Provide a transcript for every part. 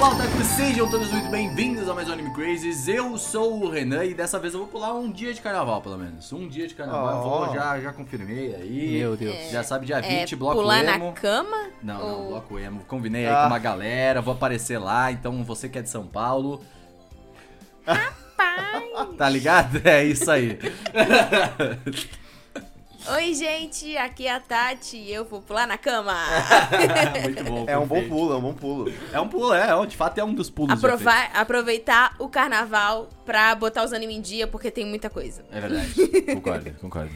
Olá, otakus, sejam todos muito bem-vindos a mais um Anime Crazes. Eu sou o Renan e dessa vez eu vou pular um dia de carnaval, pelo menos. Um dia de carnaval, eu vou, Oh. já, já confirmei aí. Meu Deus. Já sabe, dia 20, É, bloco pular emo. na cama? Não, não, Ou- bloco emo. Combinei aí Ah. com uma galera, vou aparecer lá, então você que é de São Paulo, Pai! tá ligado? É isso aí. Oi, gente, aqui é a Tati e eu vou pular na cama. muito bom. É um bom pulo, é um bom pulo. É um pulo, é, é, de fato é um dos pulos. aproveitar o carnaval pra botar os animes em dia, porque tem muita coisa. É verdade, concordo, concordo.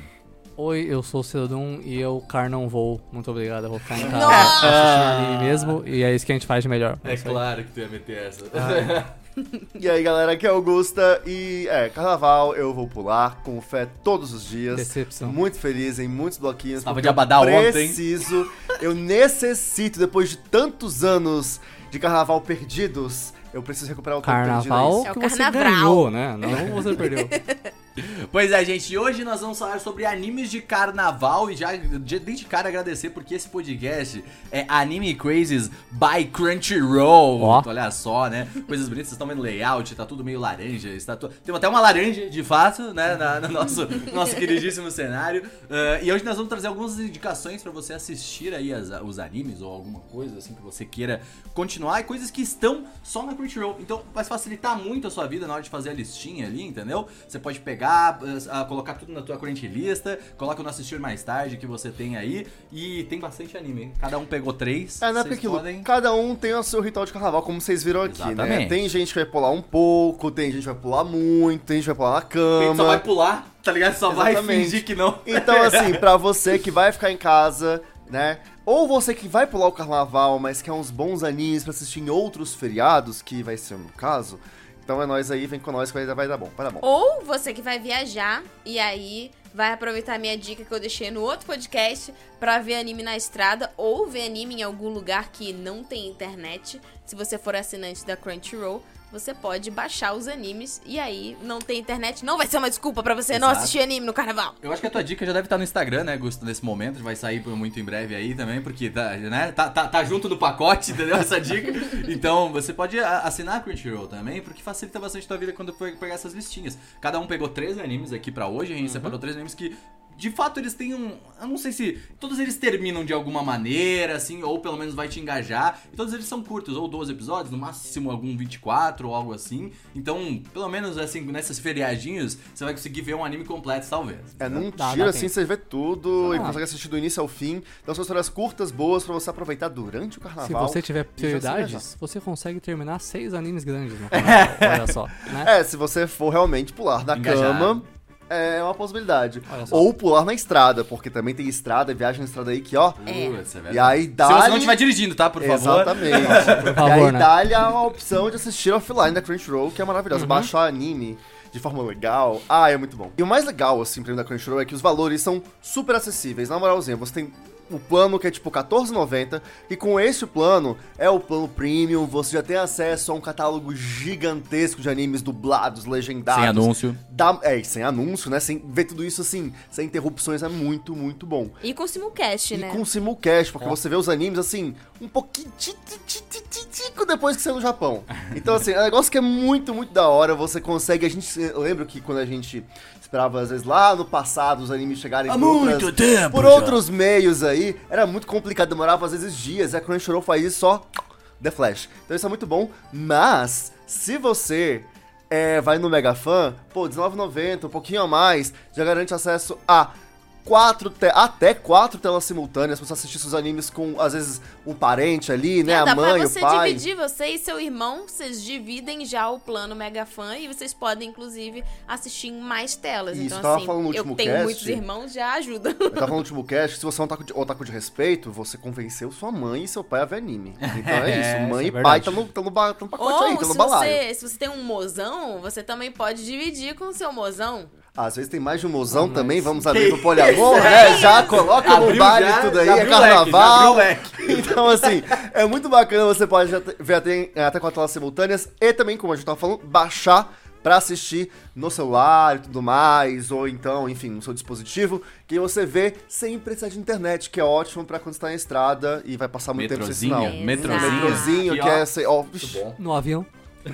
Oi, eu sou o Cedum e eu car não vou. Muito obrigado, eu vou ficar em casa Nossa! assistindo anime mesmo. E é isso que a gente faz de melhor. É aí. claro que tu ia meter essa. E aí, galera, aqui é Augusta e é, carnaval eu vou pular com fé todos os dias. Decepção. Muito feliz em muitos bloquinhos. Tava de abadá eu ontem. Preciso, eu necessito, depois de tantos anos de carnaval perdidos, eu preciso recuperar o tempo Carnaval perdido. É o que você carnaval. ganhou, né? Não você perdeu. Pois é, gente, hoje nós vamos falar sobre animes de carnaval e já de- desde cara agradecer porque esse podcast é Anime Crazes by Crunchyroll. Ó. Olha só, né? Coisas bonitas, vocês estão vendo layout, tá tudo meio laranja, está tu... tem até uma laranja de fato, né, na- no nosso, nosso queridíssimo cenário. Ah, e hoje nós vamos trazer algumas indicações pra você assistir aí as- os animes ou alguma coisa assim que você queira continuar e coisas que estão só na Crunchyroll. Então vai facilitar muito a sua vida na hora de fazer a listinha ali, entendeu? Você pode pegar, ah, colocar tudo na tua corrente lista, coloca no assistir mais tarde que você tem aí e tem bastante anime. Cada um pegou três. É, não é aquilo, podem- cada um tem o seu ritual de carnaval, como vocês viram aqui, né? Exatamente. Tem gente que vai pular um pouco, tem gente que vai pular muito, tem gente que vai pular na A gente só vai cama. pular, tá ligado? Só vai Exatamente. fingir que não. Então, assim, pra você que vai ficar em casa, né? Ou você que vai pular o carnaval, mas quer uns bons animes pra assistir em outros feriados, que vai ser o meu caso. Então é nós aí, vem com nós que vai, vai dar bom, vai dar bom. Ou você que vai viajar e aí vai aproveitar minha dica que eu deixei no outro podcast pra ver anime na estrada ou ver anime em algum lugar que não tem internet. Se você for assinante da Crunchyroll, você pode baixar os animes e aí não tem internet, não vai ser uma desculpa pra você não Exato. assistir anime no carnaval. Eu acho que a tua dica já deve estar no Instagram, né, Gusto, nesse momento. Vai sair muito em breve aí também, porque tá, né, tá, tá, tá junto no pacote, entendeu? Essa dica. Então, você pode assinar a Crunchyroll também, porque facilita bastante a tua vida quando for pegar essas listinhas. Cada um pegou três animes aqui pra hoje, a gente separou três animes que, de fato, eles têm um... Eu não sei se... Todos eles terminam de alguma maneira, assim, ou pelo menos vai te engajar. E todos eles são curtos, ou 12 episódios, no máximo algum 24 ou algo assim. Então, pelo menos, assim, nesses feriadinhos, você vai conseguir ver um anime completo, talvez. É, num tiro dá assim tempo. você vê tudo e Ah. consegue assistir do início ao fim. Então são histórias curtas, boas pra você aproveitar durante o Se carnaval. você tiver e se prioridades, você consegue terminar seis animes grandes no carnaval. Olha só, né? É, se você for realmente pular Engajado. cama, é uma possibilidade. Ou pular na estrada, porque também tem estrada, viagem na estrada aí que, ó. É. É. E aí dá. Se você não estiver dirigindo, tá? Por favor. Exatamente. Por e favor, aí né? dá-lhe a opção de assistir offline da Crunchyroll, que é maravilhosa. Uhum. Baixar anime de forma legal. Ah, é muito bom. E o mais legal, assim, pra mim, da Crunchyroll é que os valores são super acessíveis. Na moralzinha, você tem o plano que é tipo R$14,90 e com esse plano é o plano premium, você já tem acesso a um catálogo gigantesco de animes dublados, legendados. Sem anúncio. Dá, é, e sem anúncio, né? Sem ver tudo isso assim, sem interrupções, é muito, muito bom. E com simulcast, E né? com simulcast, porque Ó. você vê os animes assim, um pouquinho depois que saiu no Japão. Então, assim, é um negócio que é muito, muito da hora. Você consegue. A gente. Eu lembro que quando a gente esperava, às vezes, lá no passado, os animes chegarem Há por outras- muito tempo por já. outros meios aí, era muito complicado, demorava às vezes dias. E a Crunchyroll faz isso só The Flash. Então isso é muito bom. Mas, se você é, vai no Mega Fan, pô, R$19,90, um pouquinho a mais, já garante acesso a quatro te- até quatro telas simultâneas pra você assistir seus animes com, às vezes, um parente ali, né? É, a dá mãe, pra o você pai. dividir, você e seu irmão, vocês dividem já o plano Mega Fan e vocês podem, inclusive, assistir em mais telas. Isso, então, tava assim, falando no eu último tenho cast. muitos irmãos, já ajuda. Eu tava falando no último cast que se você é um otaku de, otaku de respeito, você convenceu sua mãe e seu pai a ver anime. Então é É, isso. Mãe isso é e pai tá no, no, no pacote Ou aí, tá no se balaio. você, se você tem um mozão, você também pode dividir com o seu mozão. Às vezes tem mais de um mozão Ah, também, vamos abrir pro poliamor, né? Já coloca no Abriu baile já, tudo aí, é carnaval. leque. Então, assim, é muito bacana, você pode ver até, até com as telas simultâneas e também, como a gente tava falando, baixar pra assistir no celular e tudo mais, ou então, enfim, no seu dispositivo, que você vê sem precisar de internet, que é ótimo pra quando você tá na estrada e vai passar muito tempo sem sinal. metrozinho. Metrozinho, que ó. é... Ó. No avião.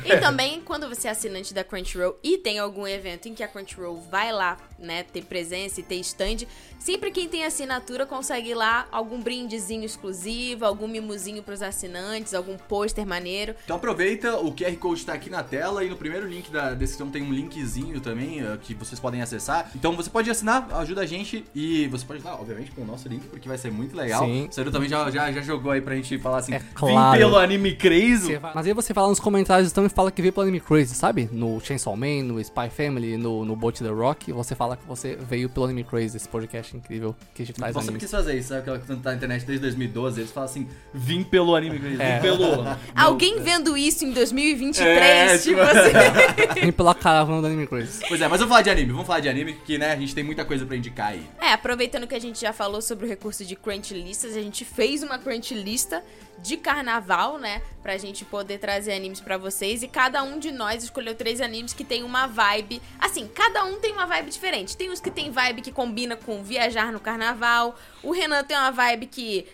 E também, quando você é assinante da Crunchyroll e tem algum evento em que a Crunchyroll vai lá, né, ter presença e ter stand, sempre quem tem assinatura consegue ir lá algum brindezinho exclusivo, algum mimozinho pros assinantes, algum pôster maneiro. Então aproveita, o QR Code tá aqui na tela e no primeiro link da descrição tem um linkzinho também eh, que vocês podem acessar. Então você pode assinar, ajuda a gente e você pode ajudar, obviamente, com o nosso link, porque vai ser muito legal. Sim. O Seru também já, já, já jogou aí pra gente falar assim, É vim claro. pelo anime crazy. Mas aí você fala nos comentários então e fala que veio pelo Anime Crazy, sabe? No Chainsaw Man, no Spy Family, no, no Boat The Rock, você fala que você veio pelo Anime Crazy, esse podcast incrível que a gente traz Você animes. quis fazer isso, sabe? Aquela que tá na internet desde 2012, eles falam assim, vim pelo anime crazy, É. vim pelo... Alguém vendo isso em 2023, É, tipo tipo- assim. Vem pela caravana do Anime Crazy. Pois é, mas vamos falar de anime, vamos falar de anime, porque né, a gente tem muita coisa pra indicar aí. É, aproveitando que a gente já falou sobre o recurso de crunch listas, a gente fez uma crunch lista de carnaval, né? Pra gente poder trazer animes pra vocês. E cada um de nós escolheu três animes que tem uma vibe. Assim, cada um tem uma vibe diferente. Tem uns que tem vibe que combina com viajar no carnaval. O Renan tem uma vibe que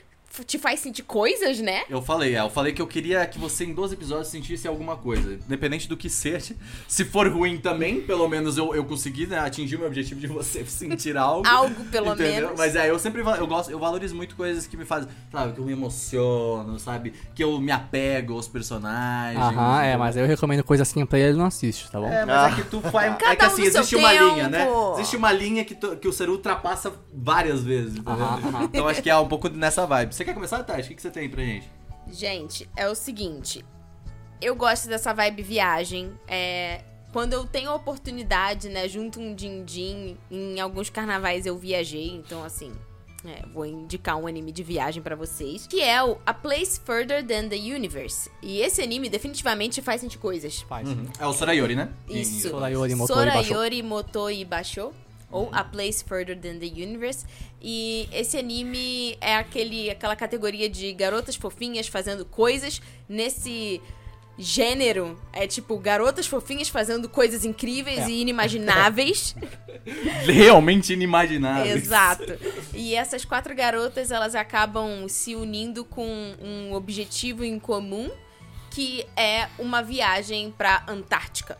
te faz sentir coisas, né? Eu falei, é, eu falei que eu queria que você em 12 episódios sentisse alguma coisa. Independente do que seja. Se for ruim também, pelo menos eu, eu consegui né, atingir o meu objetivo de você sentir algo. Algo, pelo entendeu? menos. Mas é, eu sempre eu gosto, eu valorizo muito coisas que me fazem, sabe, que eu me emociono, sabe? Que eu me apego aos personagens. Aham, é, mas eu recomendo coisa assim pra ele, não assiste, tá bom? É, mas Ah. é que tu faz. Cada é que um assim, seu existe uma tempo. linha, né? Existe uma linha que, tu- que o Seru ultrapassa várias vezes, entendeu? Aham, aham. Então acho que é um pouco nessa vibe. Você quer começar, Tati? O que, que você tem pra gente? Gente, é o seguinte. Eu gosto dessa vibe viagem. É, quando eu tenho a oportunidade, né, junto um din-din, em alguns carnavais eu viajei, então assim, é, vou indicar um anime de viagem pra vocês, que é o A Place Further Than the Universe. E esse anime definitivamente faz sentir coisas. Faz. É o Sorayori, né? Isso. Sorayori Moto e Basho. Sorayori Moto e Basho. Ou A Place Further Than the Universe. E esse anime é aquele, aquela categoria de garotas fofinhas fazendo coisas nesse gênero. É tipo, garotas fofinhas fazendo coisas incríveis É. e inimagináveis. Realmente inimaginável. Exato. E essas quatro garotas, elas acabam se unindo com um objetivo em comum, que é uma viagem pra Antártica.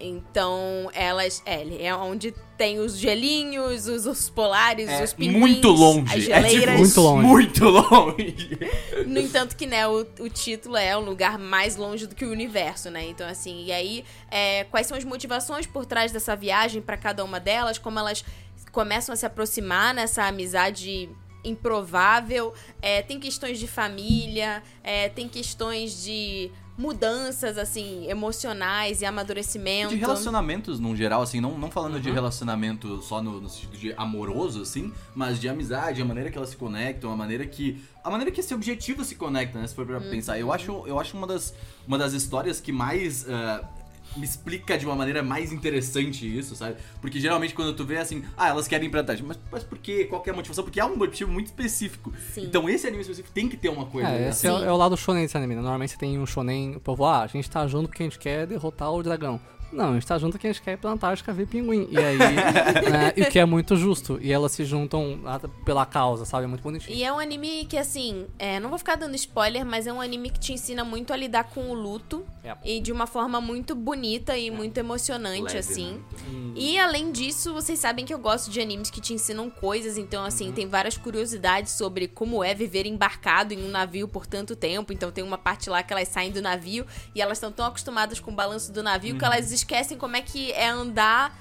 Então, elas. É, é onde tem os gelinhos, os ursos polares, É os pinguins, muito longe. as É geleiras. tipo, Muito longe. Muito longe. No entanto que, né, o, o título é um lugar mais longe do que o universo, né? Então, assim, e aí, é, quais são as motivações por trás dessa viagem pra cada uma delas, como elas começam a se aproximar nessa amizade improvável, é, tem questões de família, é, tem questões de mudanças, assim, emocionais e amadurecimento. De relacionamentos, num geral, assim, não, não falando de relacionamento só no, no sentido de amoroso, assim, mas de amizade, a maneira que elas se conectam, a maneira que. A maneira que esse objetivo se conecta, né? Se for pra pensar. Eu acho, eu acho uma, das, uma das histórias que mais. ah, me explica de uma maneira mais interessante isso, sabe? Porque geralmente quando tu vê assim, ah, elas querem ir pra Antártica, mas, mas por quê? Qual que é a motivação? Porque há um motivo muito específico. Sim. Então esse anime específico tem que ter uma coisa. É, né? esse é, o- é o lado shonen desse anime, né? Normalmente você tem um shonen, o povo, ah, a gente tá junto porque a gente quer derrotar o dragão. Não, a gente tá junto gente quer ir pra Antártica ver pinguim. E aí, né, e o que é muito justo. E elas se juntam pela causa, sabe? É muito bonitinho. E é um anime que, assim, é, não vou ficar dando spoiler, mas é um anime que te ensina muito a lidar com o luto. É. E de uma forma muito bonita e muito emocionante, Leve, assim. né? E além disso, vocês sabem que eu gosto de animes que te ensinam coisas, então assim, tem várias curiosidades sobre como é viver embarcado em um navio por tanto tempo. Então tem uma parte lá que elas saem do navio e elas estão tão acostumadas com o balanço do navio que elas esquecem como é que é andar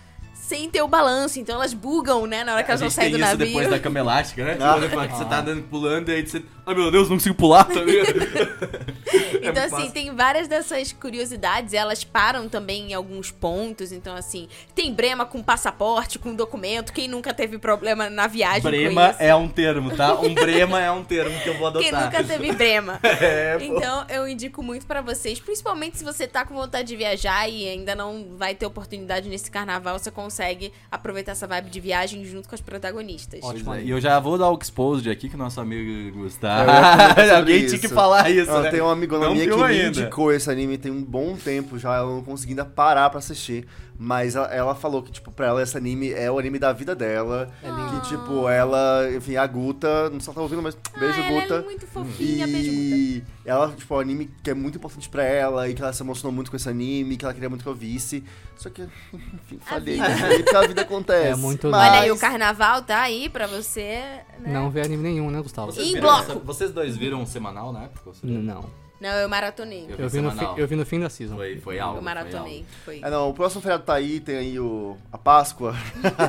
sem ter o balanço. Então elas bugam, né, na hora que a elas vão sair do isso navio. depois da cama elástica, né? Ah. Você tá andando pulando e aí você. Ai meu Deus, não consigo pular, tá ligado? É Então, assim, massa. tem várias dessas curiosidades, elas param também em alguns pontos. Então, assim, tem brema com passaporte, com documento. Quem nunca teve problema na viagem com Brema isso? é um termo, tá? Um brema é um termo que eu vou Quem adotar. nunca teve brema? É. Então, eu indico muito pra vocês, principalmente se você tá com vontade de viajar e ainda não vai ter oportunidade nesse carnaval, você consegue aproveitar essa vibe de viagem junto com as protagonistas. Ótimo. É. E eu já vou dar o exposed aqui que o nosso amigo Gustavo. Eu Alguém tinha que falar isso, Ah, né? Tem uma amigona Não minha que viu me ainda. indicou esse anime tem um bom tempo já, ela não conseguiu ainda parar pra assistir. Mas ela, ela falou que, tipo, pra ela esse anime é o anime da vida dela. É lindo. Que, tipo, ela, enfim, a Guta, não sei se ela tá ouvindo, mas beijo, ah, ela Guta. é muito fofinha, beijo, Guta. E ela, tipo, é um anime que é muito importante pra ela e que ela se emocionou muito com esse anime, que ela queria muito que eu visse. Só que, enfim, falhei. vida. falhei, Porque a vida acontece. É muito Mas- Olha aí, o carnaval tá aí pra você, né? Não vê anime nenhum, né, Gustavo? Em viram bloco. vocês dois viram semanal na época? Não. Não, eu maratonei. Eu Eu vi, no fi- eu vi no fim da season. Foi, foi algo. Eu maratonei. Foi. É, não, o próximo feriado tá aí, tem aí o, a Páscoa.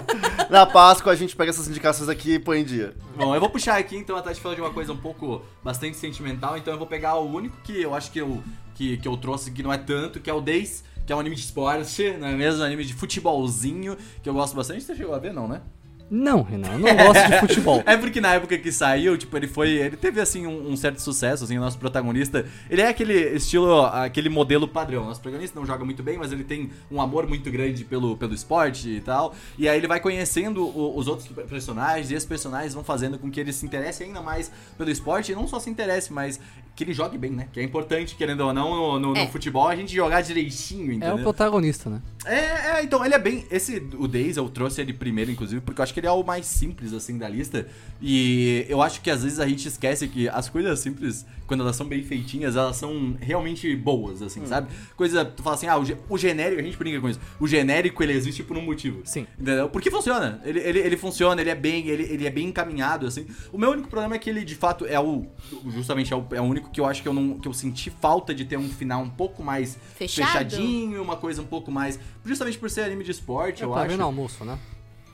Na Páscoa a gente pega essas indicações aqui e põe em dia. Bom, eu vou puxar aqui, então, a Tati falou de uma coisa um pouco bastante sentimental, então eu vou pegar o único que eu acho que eu, que, que eu trouxe que não é tanto, que é o Days, que é um anime de esporte, não é mesmo? Um anime de futebolzinho, que eu gosto bastante. Você chegou a ver, não, né? Não, Renan, eu não gosto de futebol. É porque na época que saiu, tipo, ele foi. Ele teve assim um, um certo sucesso, assim, o nosso protagonista. Ele é aquele estilo, aquele modelo padrão. Nosso protagonista não joga muito bem, mas ele tem um amor muito grande pelo, pelo esporte e tal. E aí ele vai conhecendo o- os outros personagens, e esses personagens vão fazendo com que ele se interesse ainda mais pelo esporte, e não só se interesse, mas que ele jogue bem, né? Que é importante, querendo ou não, no, no- no É. futebol, a gente jogar direitinho, É entendeu? o protagonista, né? É, é, então, ele é bem. Esse, o Days, eu trouxe ele primeiro, inclusive, porque eu acho que ele é o mais simples, assim, da lista. E eu acho que às vezes a gente esquece que as coisas simples, quando elas são bem feitinhas, elas são realmente boas, assim, sabe? Coisa, tu fala assim, ah, o, ge- o genérico, a gente brinca com isso. O genérico, ele existe por um motivo. Sim. Entendeu? Porque funciona. Ele, ele, ele funciona, ele é bem, ele, ele é bem encaminhado, assim. O meu único problema é que ele, de fato, é o. Justamente é o, é o único que eu acho que eu não. que eu senti falta de ter um final um pouco mais Fechado? fechadinho, uma coisa um pouco mais. Justamente por ser anime de esporte, É eu pra acho. ver no almoço, né?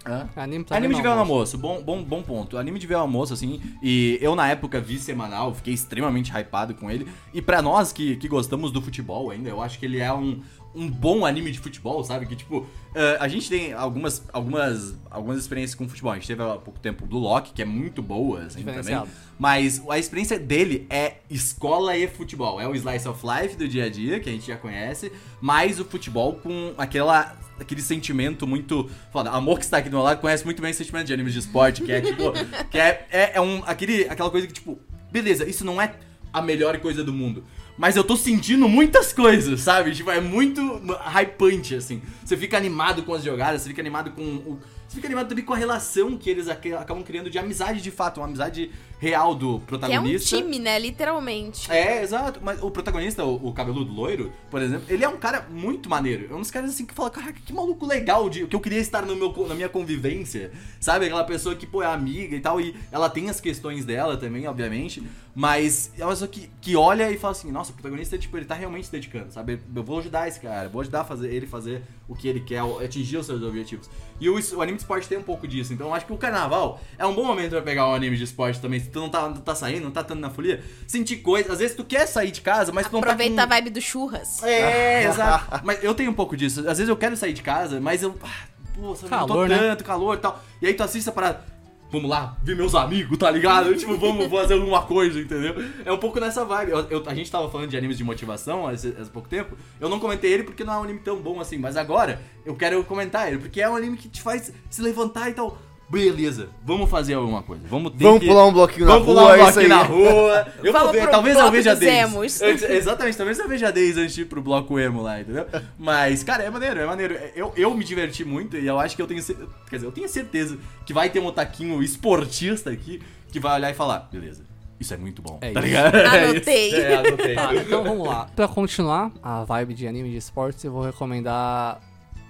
Hã? Anime pra Anime de ver no almoço. bom, bom, bom ponto. Anime de ver no almoço, assim, e eu na época vi semanal, fiquei extremamente hypado com ele. E pra nós que, que gostamos do futebol ainda, eu acho que ele é um, um bom anime de futebol, sabe? Que tipo, eh, a gente tem algumas, algumas, algumas experiências com futebol. A gente teve há pouco tempo o Blue Lock, que é muito boa, assim, também. Mas a experiência dele é escola e futebol. É o slice of life do dia a dia, que a gente já conhece, mais o futebol com aquela aquele sentimento muito foda. Amor que está aqui do meu lado conhece muito bem esse sentimento de animes de esporte, que é tipo, que é, é, é um aquele aquela coisa que tipo, beleza, isso não é a melhor coisa do mundo. Mas eu tô sentindo muitas coisas, sabe? Tipo, é muito hypante, assim. Você fica animado com as jogadas, você fica animado com o. Você fica animado também com a relação que eles ac- acabam criando de amizade de fato, uma amizade real do Que é um protagonista. time, né? Literalmente. É, exato. Mas o protagonista, o, o cabeludo loiro, por exemplo, ele é um cara muito maneiro. É um dos caras assim que fala, caraca, que maluco legal, de, que eu queria estar no meu, na minha convivência. Sabe? Aquela pessoa que, pô, é amiga e tal. E ela tem as questões dela também, obviamente. Mas é uma pessoa que, que olha e fala assim, nossa, o protagonista, tipo, ele tá realmente se dedicando, sabe? Eu vou ajudar esse cara, vou ajudar a fazer, ele fazer o que ele quer, atingir os seus objetivos. E o, o anime de esporte tem um pouco disso. Então eu acho que o carnaval é um bom momento pra pegar um anime de esporte também. Se tu não tá, não tá saindo, não tá tanto na folia, sentir coisa. Às vezes tu quer sair de casa, mas tu não Aproveita tá a com... vibe do churras. É, exato. Mas eu tenho um pouco disso. Às vezes eu quero sair de casa, mas eu. ah, Pô, sabe, não tô Calor, né? tanto, calor e tal. E aí tu assiste a parada. Vamos lá, ver meus amigos, tá ligado? tipo, vamos fazer alguma coisa, entendeu? É um pouco nessa vibe. Eu- eu- a gente tava falando de animes de motivação há, há pouco tempo. Eu não comentei ele porque não é um anime tão bom assim, mas agora eu quero comentar ele, porque é um anime que te faz se levantar e tal. Beleza, vamos fazer alguma coisa. Vamos ter Vamos que... pular um bloquinho na Vamos rua, pular um é bloquinho na rua. Eu Vamos vou ver, talvez eu veja Days. Exatamente, talvez eu veja Days antes de ir pro bloco emo lá, entendeu? Mas, cara, é maneiro, é maneiro. Eu, eu me diverti muito e eu acho que eu tenho certeza. Quer dizer, eu tenho certeza que vai ter um otaquinho esportista aqui que vai olhar e falar, beleza. Isso é muito bom. É tá isso. ligado? Anotei. É. É, anotei. Tá, então vamos lá. Pra continuar a vibe de anime de esportes, eu vou recomendar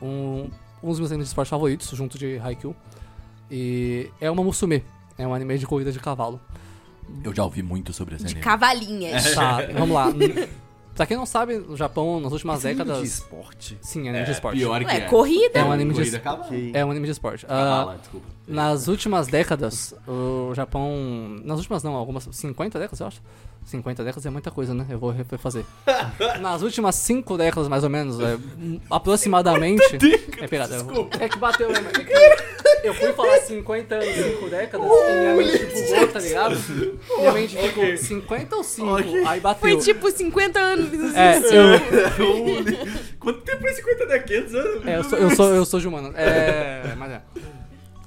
um, um dos meus animes de esporte favoritos, junto de Haikyuu. E é uma Musume. É um anime de corrida de cavalo. Eu já ouvi muito sobre esse De anime. cavalinhas. Tá, vamos lá. Pra quem não sabe, no Japão, nas últimas Esse anime de décadas. esporte. Sim, anime de esporte. Pior que Ué, é. corrida. É um anime de- Corrida cavalo. Ok. É um anime de esporte. Ah, Cavala, desculpa. nas últimas décadas, o Japão. Nas últimas não, algumas. 50 décadas, eu acho. 50 décadas é muita coisa, né? Eu vou refazer. Nas últimas 5 décadas, mais ou menos, é, aproximadamente. É pegada. Desculpa. É que bateu, né? Eu fui falar 50 anos, 5 décadas, e minha mente bugou, tá ligado? Minha mente ficou 50 ou 5, aí bateu. Foi tipo 50 anos. É, eu, Quanto tempo é 50 décadas? anos? é, eu, sou, eu, sou, eu sou de humano. É, mas é.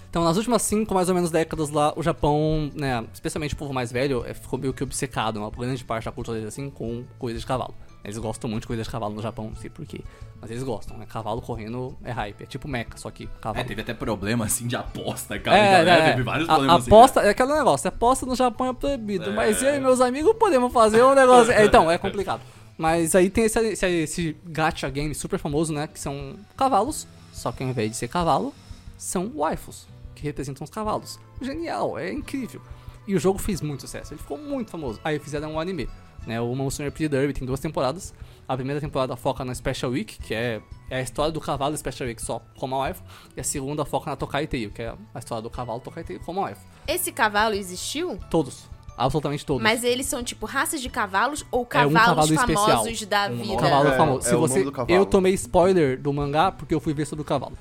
Então, nas últimas 5, mais ou menos, décadas lá, o Japão, né, especialmente o povo mais velho, é, ficou meio que obcecado, uma grande parte da cultura deles, assim, com coisas de cavalo. Eles gostam muito de coisas de cavalo no Japão, não sei porquê. Mas eles gostam, né? Cavalo correndo é hype. É tipo mecha, só que cavalo. É, teve até problema assim de aposta, cara. É, então, né? é, Teve vários a, problemas assim. aposta, é aquele negócio, aposta no Japão é proibido, mas eu e meus amigos podemos fazer um negócio. é, então, é complicado. Mas aí tem esse, esse, esse gacha game super famoso, né? Que são cavalos, só que ao invés de ser cavalo, são waifus, que representam os cavalos. Genial, é incrível. E o jogo fez muito sucesso, ele ficou muito famoso. Aí fizeram um anime, né? O Monster RPG Derby tem duas temporadas. A primeira temporada foca na Special Week, que é, é a história do cavalo Special Week só como a waifu. E a segunda foca na Tokai Tale, que é a história do cavalo Tokai Tale como a waifu. Esse cavalo existiu? Todos. Absolutamente todos. Mas eles são tipo raças de cavalos ou É um cavalos cavalo especial. famosos da Um vida? cavalo É, famoso. é Se o você, nome do cavalo. eu tomei spoiler do mangá porque eu fui ver sobre o cavalo.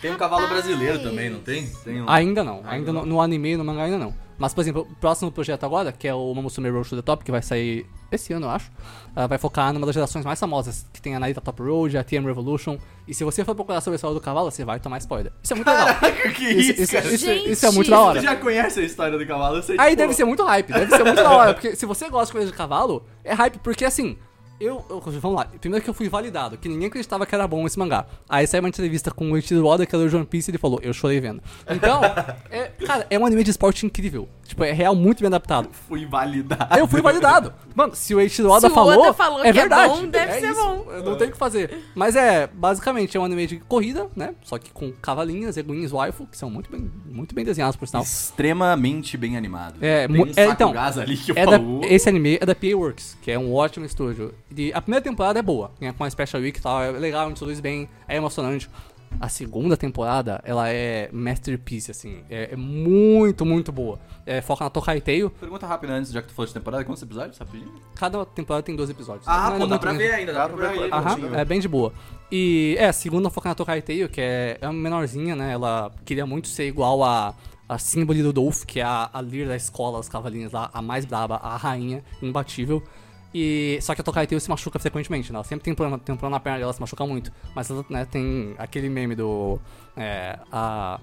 Tem um cavalo Rapaz. brasileiro também, não tem? Tem um... Ainda não. Ainda no, no anime e no mangá ainda não. Mas, por exemplo, o próximo projeto agora, que é o Momosume Road to the Top, que vai sair esse ano, eu acho, ah, vai focar numa das gerações mais famosas, que tem a Narita Top Road, a TM Revolution. E se você for procurar sobre a história do cavalo, você vai tomar spoiler. Isso é muito legal. que Isso, isso, isso- cara? isso- Gente! isso é muito da hora. Você já conhece a história do cavalo? Eu sei, Aí tipo, deve ser muito hype, deve ser muito da hora, porque se você gosta de coisa de cavalo, é hype, porque assim, eu, eu- Vamos lá, primeiro que eu fui validado, que ninguém acreditava que era bom esse mangá. Aí saiu uma entrevista com o Eiichiro Oda, que era o One Piece, e ele falou, eu chorei vendo. Então, é, cara, é um anime de esporte incrível. Tipo, é real, muito bem adaptado. Fui validado. Aí eu fui validado. Mano, se o Eiichiro Oda Se o falou, Oda falou é que é verdade. bom, deve ser isso. bom. Eu não tenho o que fazer. Mas é, basicamente, é um anime de corrida, né? Só que com cavalinhas, eguinhos, waifu, que são muito bem, muito bem desenhados, por sinal. Extremamente bem animado. É, Tem um é, saco então, gás ali que eu É da, falo. esse anime é da PA Works, que é um ótimo estúdio. E a primeira temporada é boa, né, com a Special Week e tal, é legal, introduz bem, é emocionante. A segunda temporada, ela é masterpiece, assim, é, é muito, muito boa. É, foca na Tokai Tale, Pergunta rápida antes, já que tu falou de temporada, quantos episódios? Rapidinho. cada temporada tem 12 episódios. Ah, Não é pô, dá muito pra ver ainda, dá Dá pra pra ver ainda. É bem de boa. E é, a segunda foca na Tokai Tale, que é, é uma menorzinha, né? Ela queria muito ser igual a, a símbolo do Dolph, que é a, a líder da escola, as cavalinhas lá, a mais braba, a rainha, imbatível. E, só que a Tokai Tale se machuca frequentemente, né? Ela sempre tem problema, tem um problema na perna dela, se machuca muito. Mas né, tem aquele meme do. É, a.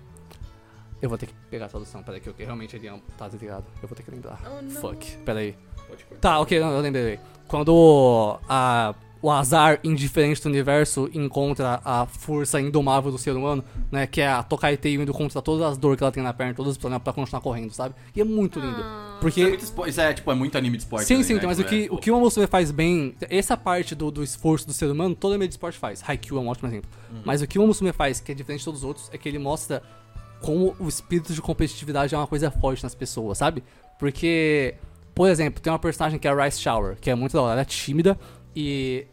Eu vou ter que pegar a tradução, peraí, que eu realmente ele é um- tá desligado. Eu vou ter que lembrar. Oh, não. Fuck, peraí. Tá, ok, eu lembrei. Quando a, o azar indiferente do universo encontra a força indomável do ser humano, né? Que é a Tokai Tale indo contra todas as dores que ela tem na perna, todos os problemas pra continuar correndo, sabe? E é muito lindo. Porque. Isso é, muito espo- isso é, tipo, é muito anime de esporte. Sim, também, sim, né? então, mas o Tipo, que, é, o que o Momosume faz bem, essa parte do, do esforço do ser humano, todo meio de esporte faz. Haikyuu é um ótimo exemplo. Mas o que o Momosume faz, que é diferente de todos os outros, é que ele mostra como o espírito de competitividade é uma coisa forte nas pessoas, sabe? Porque, por exemplo, tem uma personagem que é a Rice Shower, que é muito da hora, ela é tímida e,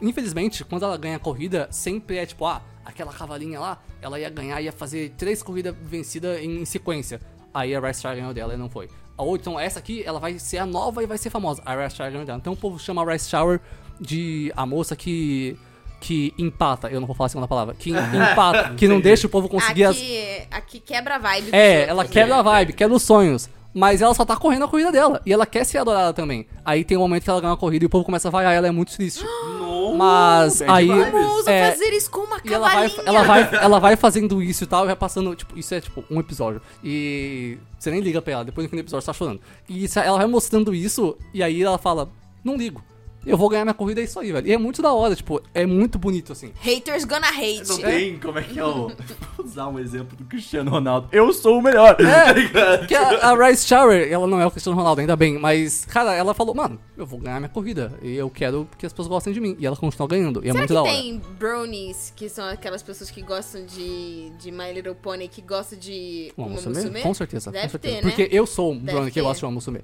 infelizmente, quando ela ganha a corrida, sempre é tipo, ah, aquela cavalinha lá, ela ia ganhar, ia fazer três corridas vencidas em, sequência. Aí a Rice Shower ganhou dela e não foi. A outra, então, essa aqui, ela vai ser a nova e vai ser famosa. A Rice Shower ganhou dela. Então o povo chama a Rice Shower de a moça que que empata, eu não vou falar a segunda palavra, que empata, que não deixa o povo conseguir as Aqui, aqui quebra a vibe. é, outros, ela né? quebra a vibe, quebra os sonhos. Mas ela só tá correndo a corrida dela. E ela quer ser adorada também. Aí tem um momento que ela ganha a corrida e o povo começa a vaiar, ela é muito triste. Mas bad aí- vibes. Como ousa É, fazer isso com uma E ela vai, cavalinha? ela, vai, ela vai fazendo isso e tal, e vai passando, tipo, isso é tipo um episódio. E você nem liga pra ela, depois no fim do episódio você tá chorando. E isso- ela vai mostrando isso, e aí ela fala, não ligo. Eu vou ganhar minha corrida, é isso aí, velho. E é muito da hora, tipo, é muito bonito, assim. Haters gonna hate. Não tem como é que é o. Vou usar um exemplo do Cristiano Ronaldo. Eu sou o melhor. tá ligado? Porque a, a Rice Shower, ela não é o Cristiano Ronaldo, ainda bem, mas, cara, ela falou, mano, eu vou ganhar minha corrida. E eu quero que as pessoas gostem de mim. E ela continua ganhando. E é Será muito que da hora. tem bronies, que são aquelas pessoas que gostam de, de My Little Pony, que gostam de Uma uma musume? musume? Com certeza, Deve com certeza. ter, né? Porque eu sou um Deve brother que gosta de uma musume.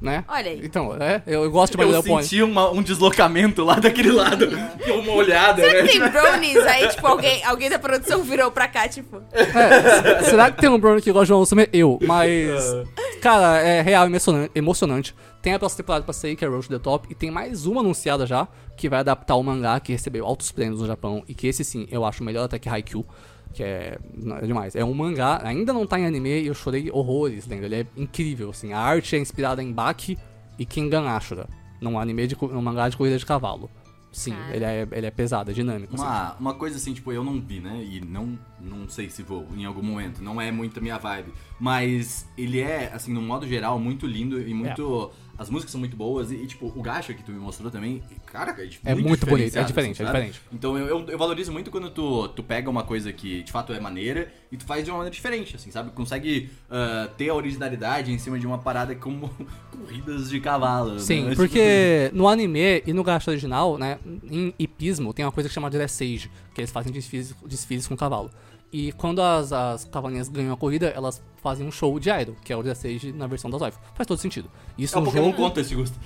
Né? Olha aí. Então, é, eu, eu gosto de Eu Pony. senti uma- um deslocamento lá daquele lado. Deu uma olhada, Será né? que tem bronies? Aí, tipo, alguém, alguém da produção virou pra cá, tipo... É, será que tem um brother que gosta de uma musume? Eu, mas... Cara, é real emocionante, emocionante. Tem a próxima temporada pra sair, que é Road to the Top, e tem mais uma anunciada já, que vai adaptar o mangá que recebeu altos prêmios no Japão, e que esse sim, eu acho melhor até que Haikyuu. Que é, é demais. É um mangá, ainda não tá em anime e eu chorei horrores lendo. Ele é incrível, assim. A arte é inspirada em Baki e Kengan Ashura, num anime de, num mangá de corrida de cavalo. Sim, Cara. ele é, ele é pesado, é dinâmico. assim. Uma, uma coisa assim, tipo, eu não vi, né? E não, não sei se vou em algum momento. Não é muito a minha vibe. Mas ele é, assim, no modo geral, muito lindo e muito. As músicas são muito boas. E, e, tipo, o gacha que tu me mostrou também, cara, é, É muito bonito, é diferente, é diferente. Então eu, eu, eu valorizo muito quando tu, tu pega uma coisa que de fato é maneira e tu faz de uma maneira diferente, assim, sabe? Consegue ah, ter a originalidade em cima de uma parada como corridas de cavalo. Sim, né? Tipo, porque no anime e no gacha original, né, em hipismo tem uma coisa que chama de dressage, que eles fazem desfiles, desfiles com cavalo. E quando as, as cavalinhas ganham a corrida, elas fazem um show de idol, que é o dressage na versão das waifus. Faz todo sentido. Isso É no Pokémon jogo, conta esse gosto.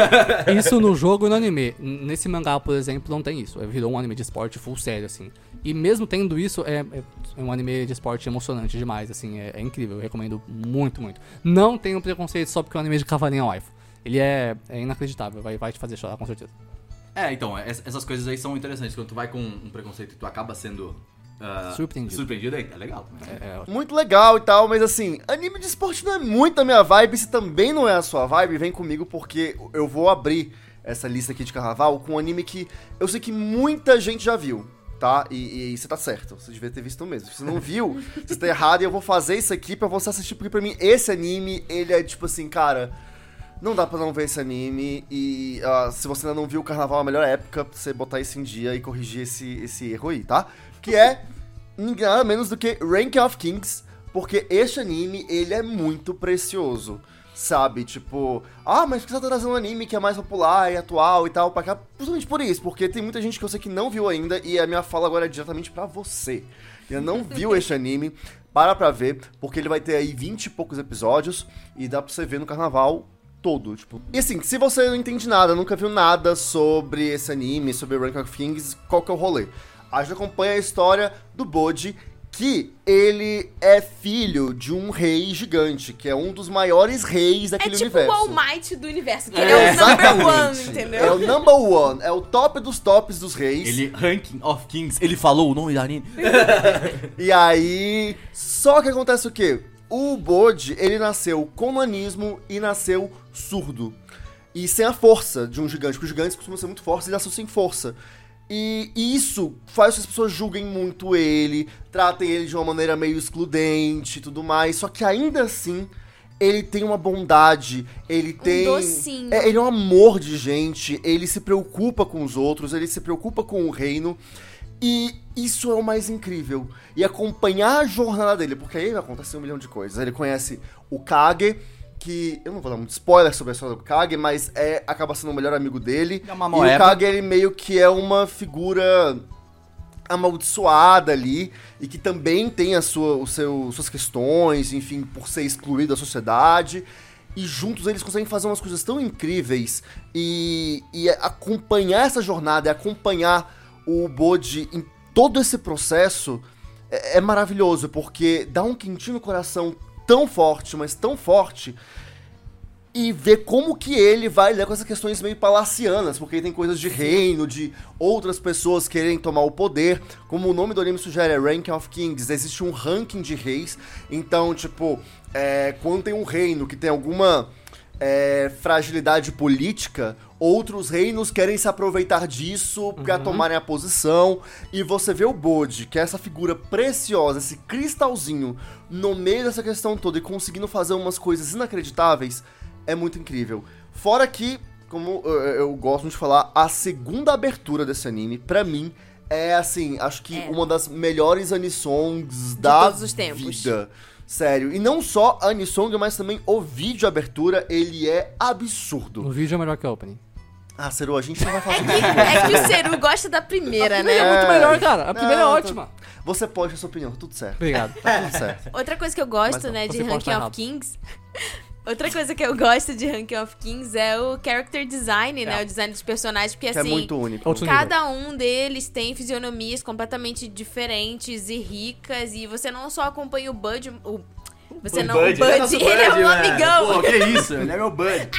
isso no jogo e no anime. Nesse mangá, por exemplo, não tem isso. É, Virou um anime de esporte full sério, assim. E mesmo tendo isso, é, é- é um anime de esporte emocionante demais, assim. É, é incrível, eu recomendo muito, muito. Não tenho preconceito só porque é um anime de cavalinha waifu. Ele é, é inacreditável, vai, vai te fazer chorar, com certeza. É, então, es- essas coisas aí são interessantes. Quando tu vai com um preconceito e tu acaba sendo ah, Surpreendido. surpreendido, é, é legal também. É, é, Muito legal e tal, mas assim, anime de esporte não é muito a minha vibe. Se também não é a sua vibe, vem comigo porque eu vou abrir essa lista aqui de carnaval com um anime que eu sei que muita gente já viu. Tá? E, e você tá certo, você devia ter visto mesmo. Se você não viu, você tá errado e eu vou fazer isso aqui pra você assistir, porque pra mim esse anime, ele é tipo assim, cara. Não dá pra não ver esse anime e ah, se você ainda não viu o carnaval, é a melhor época pra você botar isso em dia e corrigir esse, esse erro aí, tá? Que é nada menos do que Rank of Kings, porque este anime, ele é muito precioso, sabe? Tipo, ah, mas por que você tá trazendo um anime que é mais popular e atual e tal pra cá? Justamente por isso, porque tem muita gente que eu sei que não viu ainda e a minha fala agora é diretamente pra você. ainda não viu este anime, para pra ver, porque ele vai ter aí 20 e poucos episódios e dá pra você ver no carnaval todo, tipo. E assim, se você não entende nada, nunca viu nada sobre esse anime, sobre Rank of Kings, qual que é o rolê? A gente acompanha a história do Bode, que ele é filho de um rei gigante, que é um dos maiores reis É daquele tipo universo. o All Might do universo, que ele é o number Exatamente. one, É entendeu? o number one, é o top dos tops dos reis. Ele, Ranking of Kings, ele falou o nome da anime. E aí. Só que acontece o quê? O Bode, ele nasceu com nanismo e nasceu surdo. E sem a força de um gigante, porque os gigantes costumam ser muito fortes e ele nasceu sem força. E, isso faz com que as pessoas julguem muito ele, tratem ele de uma maneira meio excludente e tudo mais. Só que ainda assim, ele tem uma bondade, ele tem. docinho. É, ele é um amor de gente, ele se preocupa com os outros, ele se preocupa com o reino. E isso é o mais incrível. E acompanhar a jornada dele, porque aí vai acontecer um milhão de coisas. Ele conhece o Kage, que. Eu não vou dar muito spoiler sobre a história do Kage, mas é, acaba sendo o melhor amigo dele. É uma e o. Kage, ele meio que é uma figura amaldiçoada ali e que também tem a sua, o seu, suas questões, enfim, por ser excluído da sociedade. E juntos eles conseguem fazer umas coisas tão incríveis e, e acompanhar essa jornada, e acompanhar o Bode em todo esse processo é, é maravilhoso, porque dá um quentinho no coração tão forte, mas tão forte, e ver como que ele vai lidar com essas questões meio palacianas, porque tem coisas de reino, de outras pessoas querem tomar o poder, como o nome do anime sugere, é Rank of Kings, existe um ranking de reis, então, tipo, é, quando tem um reino que tem alguma é, fragilidade política, outros reinos querem se aproveitar disso pra tomarem a posição, e você vê o Bode, que é essa figura preciosa, esse cristalzinho, no meio dessa questão toda e conseguindo fazer umas coisas inacreditáveis, é muito incrível. Fora que, como eu, eu gosto de falar, a segunda abertura desse anime, pra mim, é assim, acho que É. uma das melhores anisongs da todos os tempos. vida. Sério. E não só a anisong, mas também o vídeo de abertura, ele é absurdo. O vídeo é melhor que a opening. Ah, Seru, a gente não vai falar É que, é que o Seru gosta da primeira, né? É muito melhor, cara. A primeira é Não, ótima. Você pode ter a sua opinião, tá tudo certo. Obrigado. Tá tudo certo. Outra coisa que eu gosto, né, de você Ranking of errado. Kings. Outra coisa que eu gosto de Ranking of Kings é o character design, né? É. O design dos personagens, porque Que é assim. muito único. Cada um deles tem fisionomias completamente diferentes e ricas, e você não só acompanha o Bud. O, você não. o Bud, nosso ele é Bud, um mano. amigão. Pô, que isso, ele é meu Bud.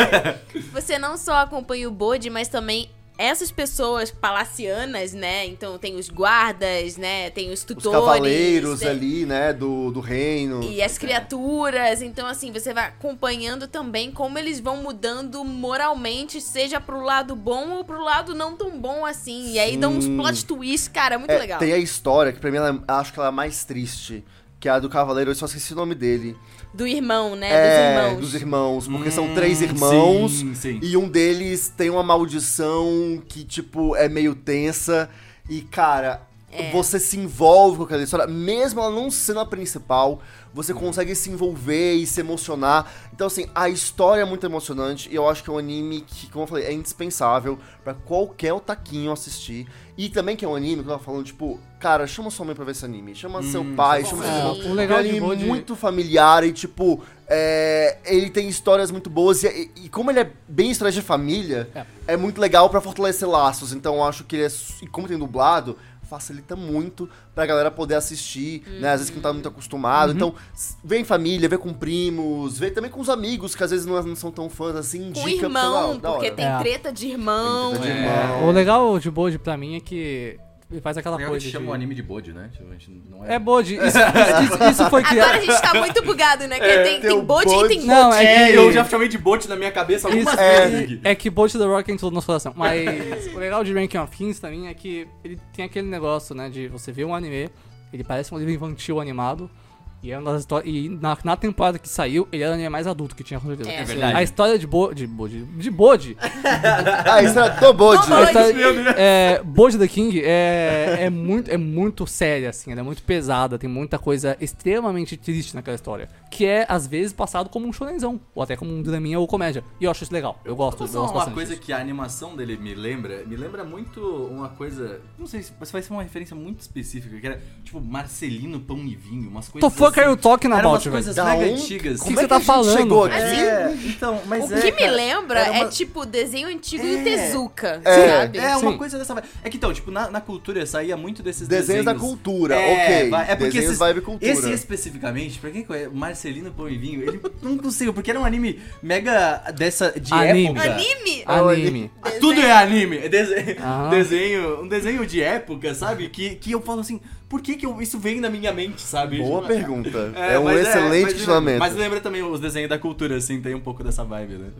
Você não só acompanha o Bud, mas também essas pessoas palacianas, né? Então tem os guardas, né? Tem os Os tutores. cavaleiros tem- ali, né, do, do reino. E as criaturas, então assim, você vai acompanhando também como eles vão mudando moralmente, seja pro lado bom ou pro lado não tão bom assim. E aí dão uns plot twists, cara, muito É, legal. Tem a história, que pra mim ela é- acho que ela é mais triste, que é a do cavaleiro, eu só esqueci o nome dele. Do irmão, né? é, Dos irmãos. dos irmãos, porque são Hum, três irmãos. Sim, sim. E um deles tem uma maldição que, tipo, é meio tensa. E, cara, É. você se envolve com aquela história. Mesmo ela não sendo a principal, você consegue se envolver e se emocionar. Então, assim, a história é muito emocionante. E eu acho que é um anime que, como eu falei, é indispensável pra qualquer otaquinho assistir. E também que é um anime que eu tava falando, tipo, cara, chama sua mãe pra ver esse anime. Chama seu pai, chama Sim. seu irmão. O É um de anime Bode... muito familiar e, tipo, é, ele tem histórias muito boas. E, e como ele é bem história de família, É. é, muito legal pra fortalecer laços. Então eu acho que ele é. E como tem dublado, facilita muito pra galera poder assistir, né? Às vezes que não tá muito acostumado. Uhum. Então, s- vê em família, vê com primos, vê também com os amigos, que às vezes não, não são tão fãs assim. Com indica, irmão, da- da porque hora. tem É. treta de irmão. Tem treta de É. irmão. O legal de Bode pra mim é que ele faz aquela Legal que coisa. chama de- o anime de Bode, né? Tipo, a gente não é... É Bode. Isso, isso- isso- isso foi criado. Agora a gente tá muito bugado, né? Que É, tem, tem bot e tem Não, bot. é É, que- eu já chamei de Bode na minha cabeça algumas Isso, vezes é, é que Bolt The Rock entrou no nosso coração. Mas o legal de Ranking of Kings também é que ele tem aquele negócio, né? De você ver um anime, ele parece um livro infantil animado. E, é uma das histórias, e na, na temporada que saiu, ele era o anime mais adulto que tinha com certeza. É. É verdade. A história de Bo, de Bode. De Bode. Ah, isso era do Bode. Do a Bode. história, é, Bode the King é, é, muito, é muito séria, assim. Ela é muito pesada. Tem muita coisa extremamente triste naquela história. Que é, às vezes, passado como um shonenzão. Ou até como um draminha ou comédia. E eu acho isso legal. Eu gosto, eu Posso gosto uma bastante coisa disso. que a animação dele me lembra? Me lembra muito uma coisa. Não sei se mas vai ser uma referência muito específica, que era tipo Marcelino Pão e Vinho, umas coisas. Fuck you talking Eram about, umas velho? coisas Da mega antigas. que Como você é tá falando? chegou aqui? É, então, mas O é, que me lembra uma- é tipo desenho antigo É. do Tezuka, É. sabe? É, uma Sim. coisa dessa vibe. É que então, tipo, na, na cultura saía muito desses Desenhos da desenhos. cultura, É, ok. vai- é porque Desenhos esses- vibe cultura. Esse especificamente, pra quem conhece, Marcelino Pão e Vinho, ele não consigo, porque era um anime mega dessa de Anime. época. Anime? Anime. Ah, Tudo é anime. É desenho, Aham. desenho, um desenho de época, sabe? Que, que eu falo assim, por que, que eu- isso vem na minha mente, sabe? Boa Tipo, pergunta. É, um mas excelente mas- questionamento. Mas lembra também os desenhos da cultura, assim, tem um pouco dessa vibe, né?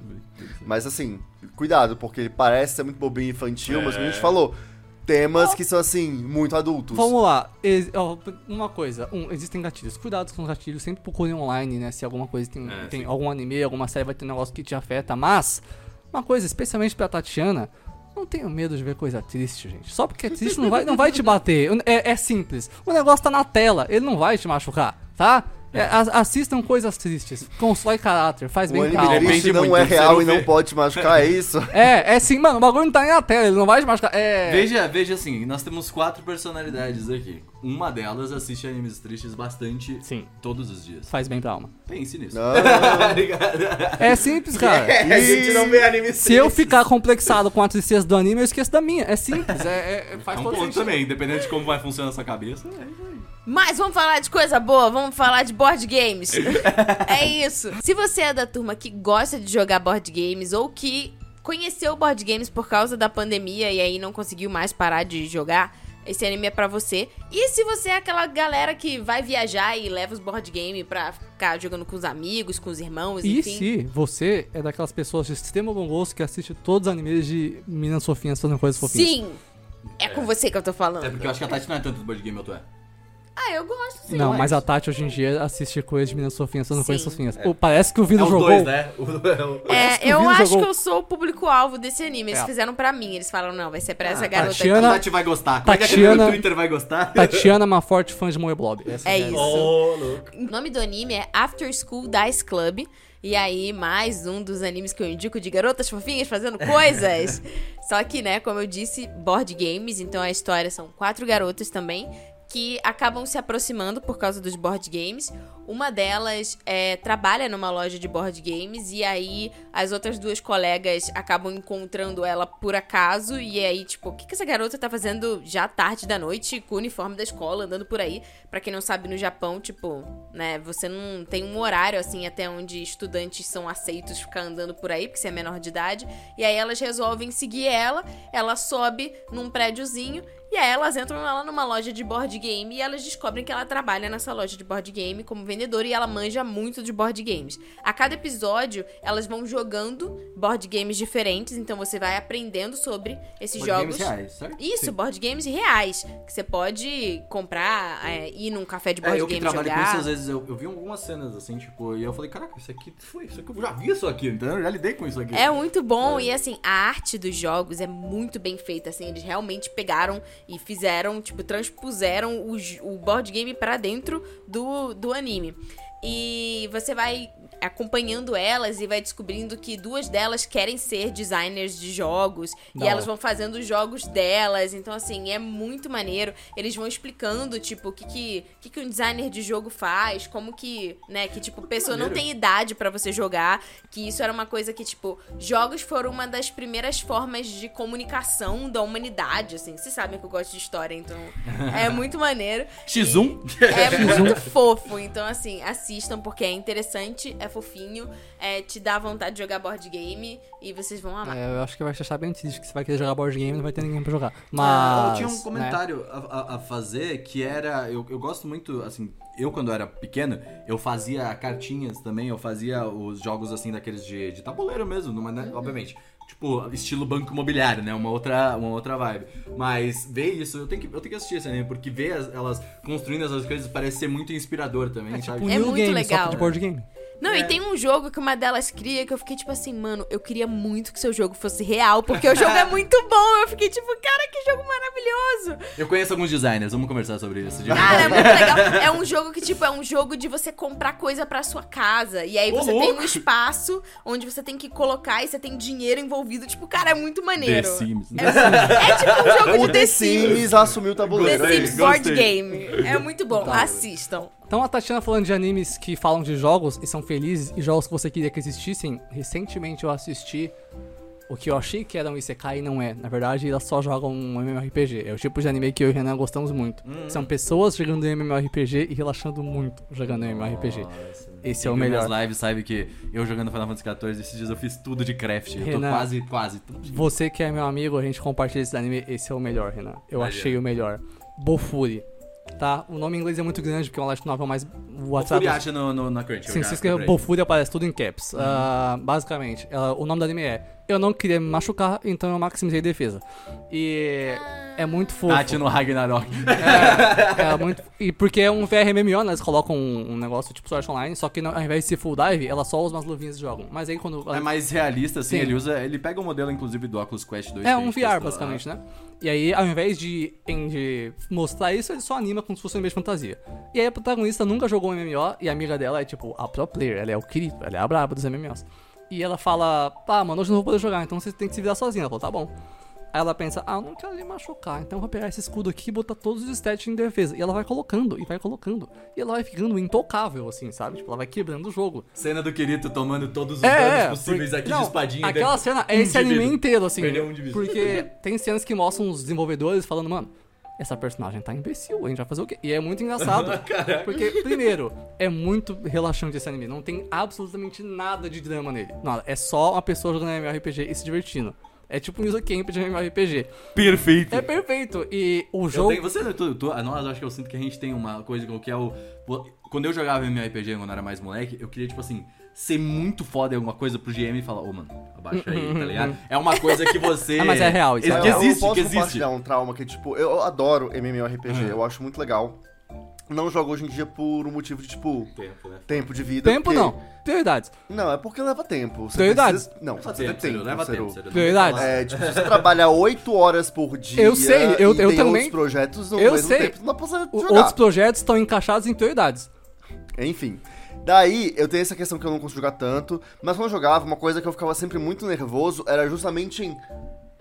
Mas assim, cuidado, porque ele parece ser muito bobinho infantil, mas como a É. gente falou, temas que são assim, muito adultos. Vamos lá. Ex- ó, uma coisa. Um, existem gatilhos. Cuidado com os gatilhos. Sempre procure online, né? Se alguma coisa tem, É, tem algum anime, alguma série vai ter um negócio que te afeta. Mas, uma coisa, especialmente pra Tatiana, não tenha medo de ver coisa triste, gente. Só porque é triste não vai, não vai te bater. É, é simples. O negócio tá na tela. Ele não vai te machucar, tá? É, a- assistam coisas tristes. Constrói caráter. Faz O bem anime calma. Depende triste não muito, é real e não pode te machucar, é isso? É, é sim, mano. O bagulho não tá na tela. Ele não vai te machucar. É. Veja, veja assim, nós temos quatro personalidades aqui. Uma delas assiste animes tristes bastante Sim. todos os dias. Faz bem pra alma. Pense nisso. Não. É simples, cara. a gente não vê anime Se eu ficar complexado com a tristeza do anime, eu esqueço da minha. É simples, é, é- É faz um todo ponto sentido. também, dependendo de como vai funcionar a sua cabeça. É isso aí. Mas vamos falar de coisa boa, vamos falar de board games. é isso. Se você é da turma que gosta de jogar board games ou que conheceu board games por causa da pandemia e aí não conseguiu mais parar de jogar, esse anime é pra você. E se você é aquela galera que vai viajar e leva os board games pra ficar jogando com os amigos, com os irmãos, E enfim. se você é daquelas pessoas de extremo bom gosto que assiste todos os animes de meninas fofinhas fazendo coisas fofinhas? Sim, é com você que eu tô falando. É porque eu acho que a Tati não é tanto do board game, eu tô é. Ah, eu gosto sim. Não, eu mas a acho. Tati hoje em dia assiste coisas de meninas fofinhas fazendo Sim. coisas fofinhas. Pô, parece que o Vino É jogou. dois, né? O- que É, eu Vino acho jogou- que eu sou o público-alvo desse anime. Eles É. fizeram pra mim. Eles falaram, não, vai ser pra essa Ah, garota Tatiana- A aqui. Tati vai gostar. Como é que a Tatiana- no Twitter vai gostar? Tatiana é uma forte fã de Moeblob. Essa É a isso. Louco. O nome do anime é After School Dice Club. E aí, mais um dos animes que eu indico de garotas fofinhas fazendo coisas. Só que, né, como eu disse, board games. Então a história são quatro garotas também. Que acabam se aproximando por causa dos board games. Uma delas é, trabalha numa loja de board games e aí as outras duas colegas acabam encontrando ela por acaso e aí, tipo, o que, que essa garota tá fazendo já tarde da noite com o uniforme da escola, andando por aí? Pra quem não sabe, no Japão, tipo, né, você não tem um horário, assim, até onde estudantes são aceitos ficar andando por aí, porque você é menor de idade. E aí elas resolvem seguir ela, ela sobe num prédiozinho e aí elas entram lá numa loja de board game e elas descobrem que ela trabalha nessa loja de board game como vendedora e ela manja muito de board games. A cada episódio, elas vão jogando board games diferentes, então você vai aprendendo sobre esses Board jogos. games reais, certo? Isso, board games reais. Que você pode comprar, é, ir num café de board É, eu que game trabalho com jogar. isso, às vezes eu, eu vi algumas cenas assim, tipo, e eu falei, caraca, isso aqui foi, isso aqui eu já vi isso aqui, então eu já lidei com isso aqui. É muito bom e assim, a arte dos jogos é muito bem feita, assim, eles realmente pegaram e fizeram, tipo, transpuseram o, o board game pra dentro do, do anime. E você vai acompanhando elas e vai descobrindo que duas delas querem ser designers de jogos e Da elas vão fazendo os jogos delas. Então, assim, é muito maneiro. Eles vão explicando, tipo, o que, que, que, que um designer de jogo faz, como que, né, que, tipo, pessoa não maneiro. tem idade pra você jogar. Que isso era uma coisa que, tipo, jogos foram uma das primeiras formas de comunicação da humanidade, assim. Vocês sabem que eu gosto de história, então é muito maneiro. X1? É muito fofo. Então, assim, assistam porque é interessante, é fofinho, é, te dá vontade de jogar board game e vocês vão amar. É, eu acho que vai achar bem triste que você vai querer jogar board game e não vai ter ninguém pra jogar. Ah, Mas. eu tinha um né? comentário a, a- a fazer que era. Eu, eu gosto muito, assim, eu quando era pequeno, eu fazia cartinhas também, eu fazia os jogos assim daqueles de, de tabuleiro mesmo, numa, né, obviamente. Tipo, estilo banco imobiliário, né? Uma outra, uma outra vibe. Mas ver isso, eu tenho que, eu tenho que assistir esse anime, porque ver as- elas construindo essas coisas parece ser muito inspirador também, É sabe? tipo É New muito Game, só legal. que de board game. Não, É. e tem um jogo que uma delas cria que eu fiquei tipo assim, mano, eu queria muito que seu jogo fosse real, porque o jogo é muito bom. Eu fiquei tipo, cara, que jogo maravilhoso. Eu conheço alguns designers, vamos conversar sobre isso. de Cara, é muito legal. É um jogo que, tipo, é um jogo de você comprar coisa pra sua casa. E aí Ô, você tem um espaço onde você tem que colocar e você tem dinheiro envolvido. Tipo, cara, é muito maneiro. The Sims. É, é tipo um jogo O de The The Sims. Sims assumiu o tabuleiro. The é Sims isso. Board. Game. É muito bom. Assistam. Então a Tatiana falando de animes que falam de jogos e são felizes e jogos que você queria que existissem. Recentemente eu assisti o que eu achei que era um Isekai e não é. Na verdade, elas só jogam um MMORPG. É o tipo de anime que eu e o Renan gostamos muito. São pessoas jogando MMORPG e relaxando muito jogando MMORPG. Nossa. Esse é o melhor. minhas lives sabe que eu jogando Final Fantasy XIV, esses dias eu fiz tudo de craft. Eu tô Renan. quase, quase. Você que é meu amigo, a gente compartilha esse anime, esse é o melhor, Renan. Eu Valeu. achei o melhor. Bofuri. Tá? O nome em inglês é muito grande porque é um light novel mais O WhatsApp. Furi acha no, no, na Crunch. eu Sim, se procurei. Bofuri aparece tudo em caps. Uhum. Ah, basicamente, ela- o nome do anime é Eu não queria me machucar, então eu maximizei defesa. E é muito fofo. Tati no Ragnarok. É, é muito. E porque é um VRMMO, né? Eles colocam um, um negócio tipo Sword Online, só que não- ao invés de ser full dive, ela só usa umas luvinhas e jogam. Mas aí quando. É mais realista, assim, Sim. ele usa. Ele pega o modelo, inclusive, do Oculus Quest 2. É a um VR, basicamente, né? E aí, ao invés de, de mostrar isso, ele só anima como se fosse um meio de fantasia. E aí, a protagonista nunca jogou um MMO e a amiga dela é, tipo, a pro player. Ela é o Kirito, ela é a braba dos MMOs. E ela fala, pá, mano, hoje não vou poder jogar, então você tem que se virar sozinha. Ela falou, tá bom. Aí ela pensa, ah, eu não quero me machucar, então eu vou pegar esse escudo aqui e botar todos os stats em defesa. E ela vai colocando, e vai colocando. E ela vai ficando intocável, assim, sabe? Tipo, ela vai quebrando o jogo. Cena do Kirito tomando todos os É, danos é, possíveis porque- aqui não, de espadinha. Aquela deve- cena é um esse anime inteiro, assim. Perdeu um de. Porque tem cenas que mostram os desenvolvedores falando, mano, essa personagem tá imbecil, a gente vai fazer o quê? E é muito engraçado. porque, primeiro, é muito relaxante esse anime. Não tem absolutamente nada de drama nele. Nada. É só uma pessoa jogando MMORPG e se divertindo. É tipo um Isocamp de MMORPG. Perfeito. É perfeito. E o Eu jogo. tenho, você, tu, tu, ah, nós acho que eu sinto que a gente tem uma coisa que é o. Quando eu jogava MMORPG quando eu era mais moleque, eu queria, tipo assim, ser muito foda em alguma coisa pro GM e falar, ô mano, abaixa aí, tá ligado? É uma coisa que você. Ah, mas é real, isso é que real. existe, eu posso que existe. um trauma que, tipo, eu adoro MMORPG, Uhum. eu acho muito legal. Não jogo hoje em dia por um motivo de, tipo, Tempo, né? tempo de vida. Tempo porque- não. Prioridades. Não, é porque leva tempo. Você Prioridades. precisa- Não, você Leva precisa tempo, Ciro, tempo. leva tempo. Prioridades. É, tipo, se você trabalha 8 horas por dia. Eu sei, eu- eu tem também- outros projetos no eu mesmo sei. tempo, não dá pra você O- jogar. outros projetos estão encaixados em prioridades. Enfim. Daí, eu tenho essa questão que eu não consigo jogar tanto, mas quando eu jogava, uma coisa que eu ficava sempre muito nervoso era justamente em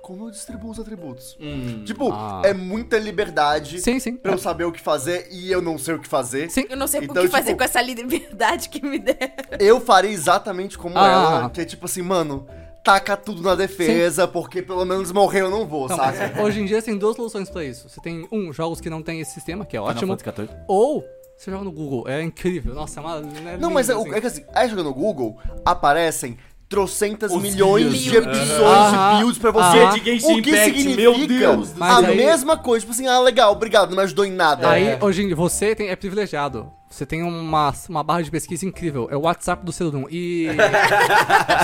como eu distribuo os atributos. Hum. Tipo, Ah. é muita liberdade Sim, sim. pra eu saber o que fazer e eu não sei o que fazer. Sim. Eu não sei Então, o que tipo- fazer com essa liberdade que me deram. Eu farei exatamente como Ah. ela, que é tipo assim, mano, taca tudo na defesa, porque pelo menos morrer eu não vou, Não, saca? hoje em dia tem duas soluções pra isso. Você tem, um, jogos que não tem esse sistema, que é ótimo. Ou você joga no Google. É incrível. Nossa, é uma. É Não, mas é, lindo, o- é que assim, aí jogando no Google, aparecem trocentas Os milhões views. de episódios de views pra você. Aham. O que Impact, significa meu Deus do Mas a aí- mesma coisa. Tipo assim, ah, legal, obrigado, não me ajudou em nada. Aí, É. hoje em dia, você tem, é privilegiado. Você tem uma, uma barra de pesquisa incrível. É o WhatsApp do Celular. E.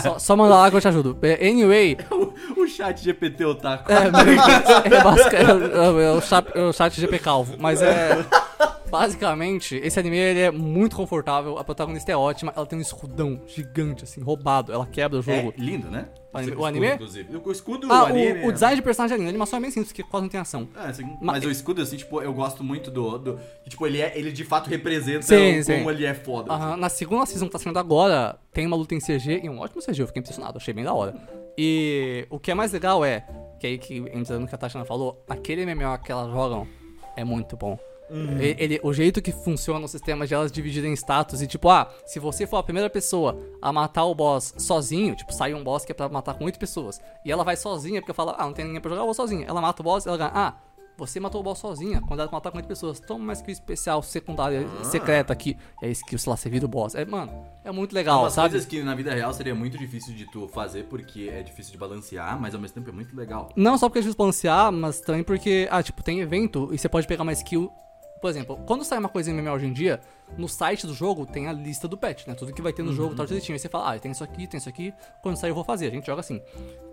só, só manda lá que eu te ajudo. É, Anyway, O, o chat GPT otaku. É, é, basic- é, é, é o chat, é o chat GP Calvo. Mas é. Basicamente, esse anime ele é muito confortável, a protagonista é ótima, ela tem um escudão gigante, assim, roubado, ela quebra o jogo. É lindo, né? O anime- escudo, o anime? Inclusive. O escudo, ah, o anime. o, design de personagem é lindo, a animação é bem simples, porque quase não tem ação. É, assim, Ma- mas o escudo, assim, tipo, eu gosto muito do. do tipo, ele, é, ele de fato representa Sim, o- sim. como ele é foda. Aham, na segunda season que tá saindo agora, tem uma luta em CG, e um ótimo CG, eu fiquei impressionado, achei bem da hora. E o que é mais legal é, que aí que entra no que a Tatiana falou, aquele MMO que elas jogam é muito bom. Ele, o jeito que funciona o sistema de elas dividirem em status e tipo, ah, se você for a primeira pessoa a matar o boss sozinho, tipo, sai um boss que é pra matar com oito pessoas, e ela vai sozinha porque fala, ah, não tem ninguém pra jogar, eu vou sozinha. Ela mata o boss, ela ganha, ah, você matou o boss sozinha, quando ela matar com oito pessoas, toma uma skill especial secundária secreta aqui, e a skill, sei lá, você vira o boss. É, mano, é muito legal, Umas sabe? coisas que na vida real seria muito difícil de tu fazer, porque é difícil de balancear, mas ao mesmo tempo é muito legal. Não só porque é difícil balancear, mas também porque, ah, tipo, tem evento e você pode pegar uma skill. Por exemplo, quando sai uma coisa em MMO hoje em dia, no site do jogo tem a lista do patch, né? Tudo que vai ter no jogo tá direitinho. Aí você fala, ah, tem isso aqui, tem isso aqui. Quando sair eu vou fazer. A gente joga assim.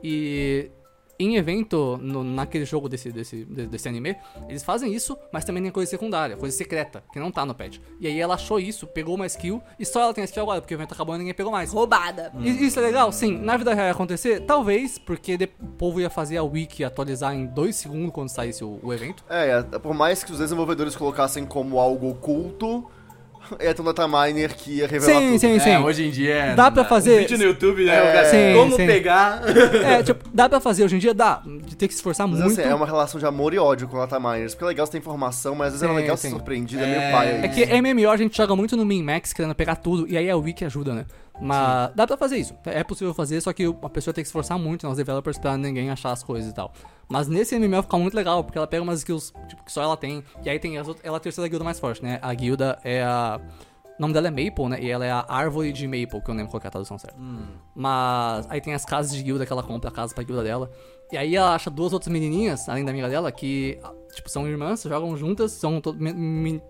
E em evento, no- naquele jogo desse, desse, de- desse anime, eles fazem isso, mas também tem coisa secundária, coisa secreta, que não tá no patch. E aí ela achou isso, pegou uma skill, e só ela tem a skill agora, porque o evento acabou e ninguém pegou mais. Roubada. E Isso é legal? Sim. Na vida real ia acontecer? Talvez, porque de- o povo ia fazer a wiki atualizar em dois segundos quando saísse o, o evento. É, por mais que os desenvolvedores colocassem como algo oculto, ter um dataminer que ia revelar Sim, tudo. sim, sim. É, hoje em dia é. Dá pra um fazer- vídeo no YouTube, né? É, sim, como sim. pegar. É, tipo, dá pra fazer hoje em dia? Dá. De ter que se esforçar Mas muito. assim, é uma relação de amor e ódio com dataminers. Porque é legal você ter informação, mas às vezes é Sim, legal ser sim. surpreendido, é É. meio paia. É que MMO a gente joga muito no min-max querendo pegar tudo, e aí a wiki ajuda, né? Mas dá pra fazer isso. É possível fazer, só que a pessoa tem que se esforçar muito, né? Os developers pra ninguém achar as coisas e tal. Mas nesse MMO fica muito legal, porque ela pega umas skills tipo, que só ela tem, e aí tem as outras, ela é a terceira guilda mais forte, né? A guilda é a. O nome dela é Maple, né? E ela é a árvore de Maple, que eu não lembro qual é a tradução certa. Mas aí tem as casas de guilda que ela compra, a casa pra guilda dela. E aí ela acha duas outras menininhas, além da amiga dela, que, tipo, são irmãs, jogam juntas, são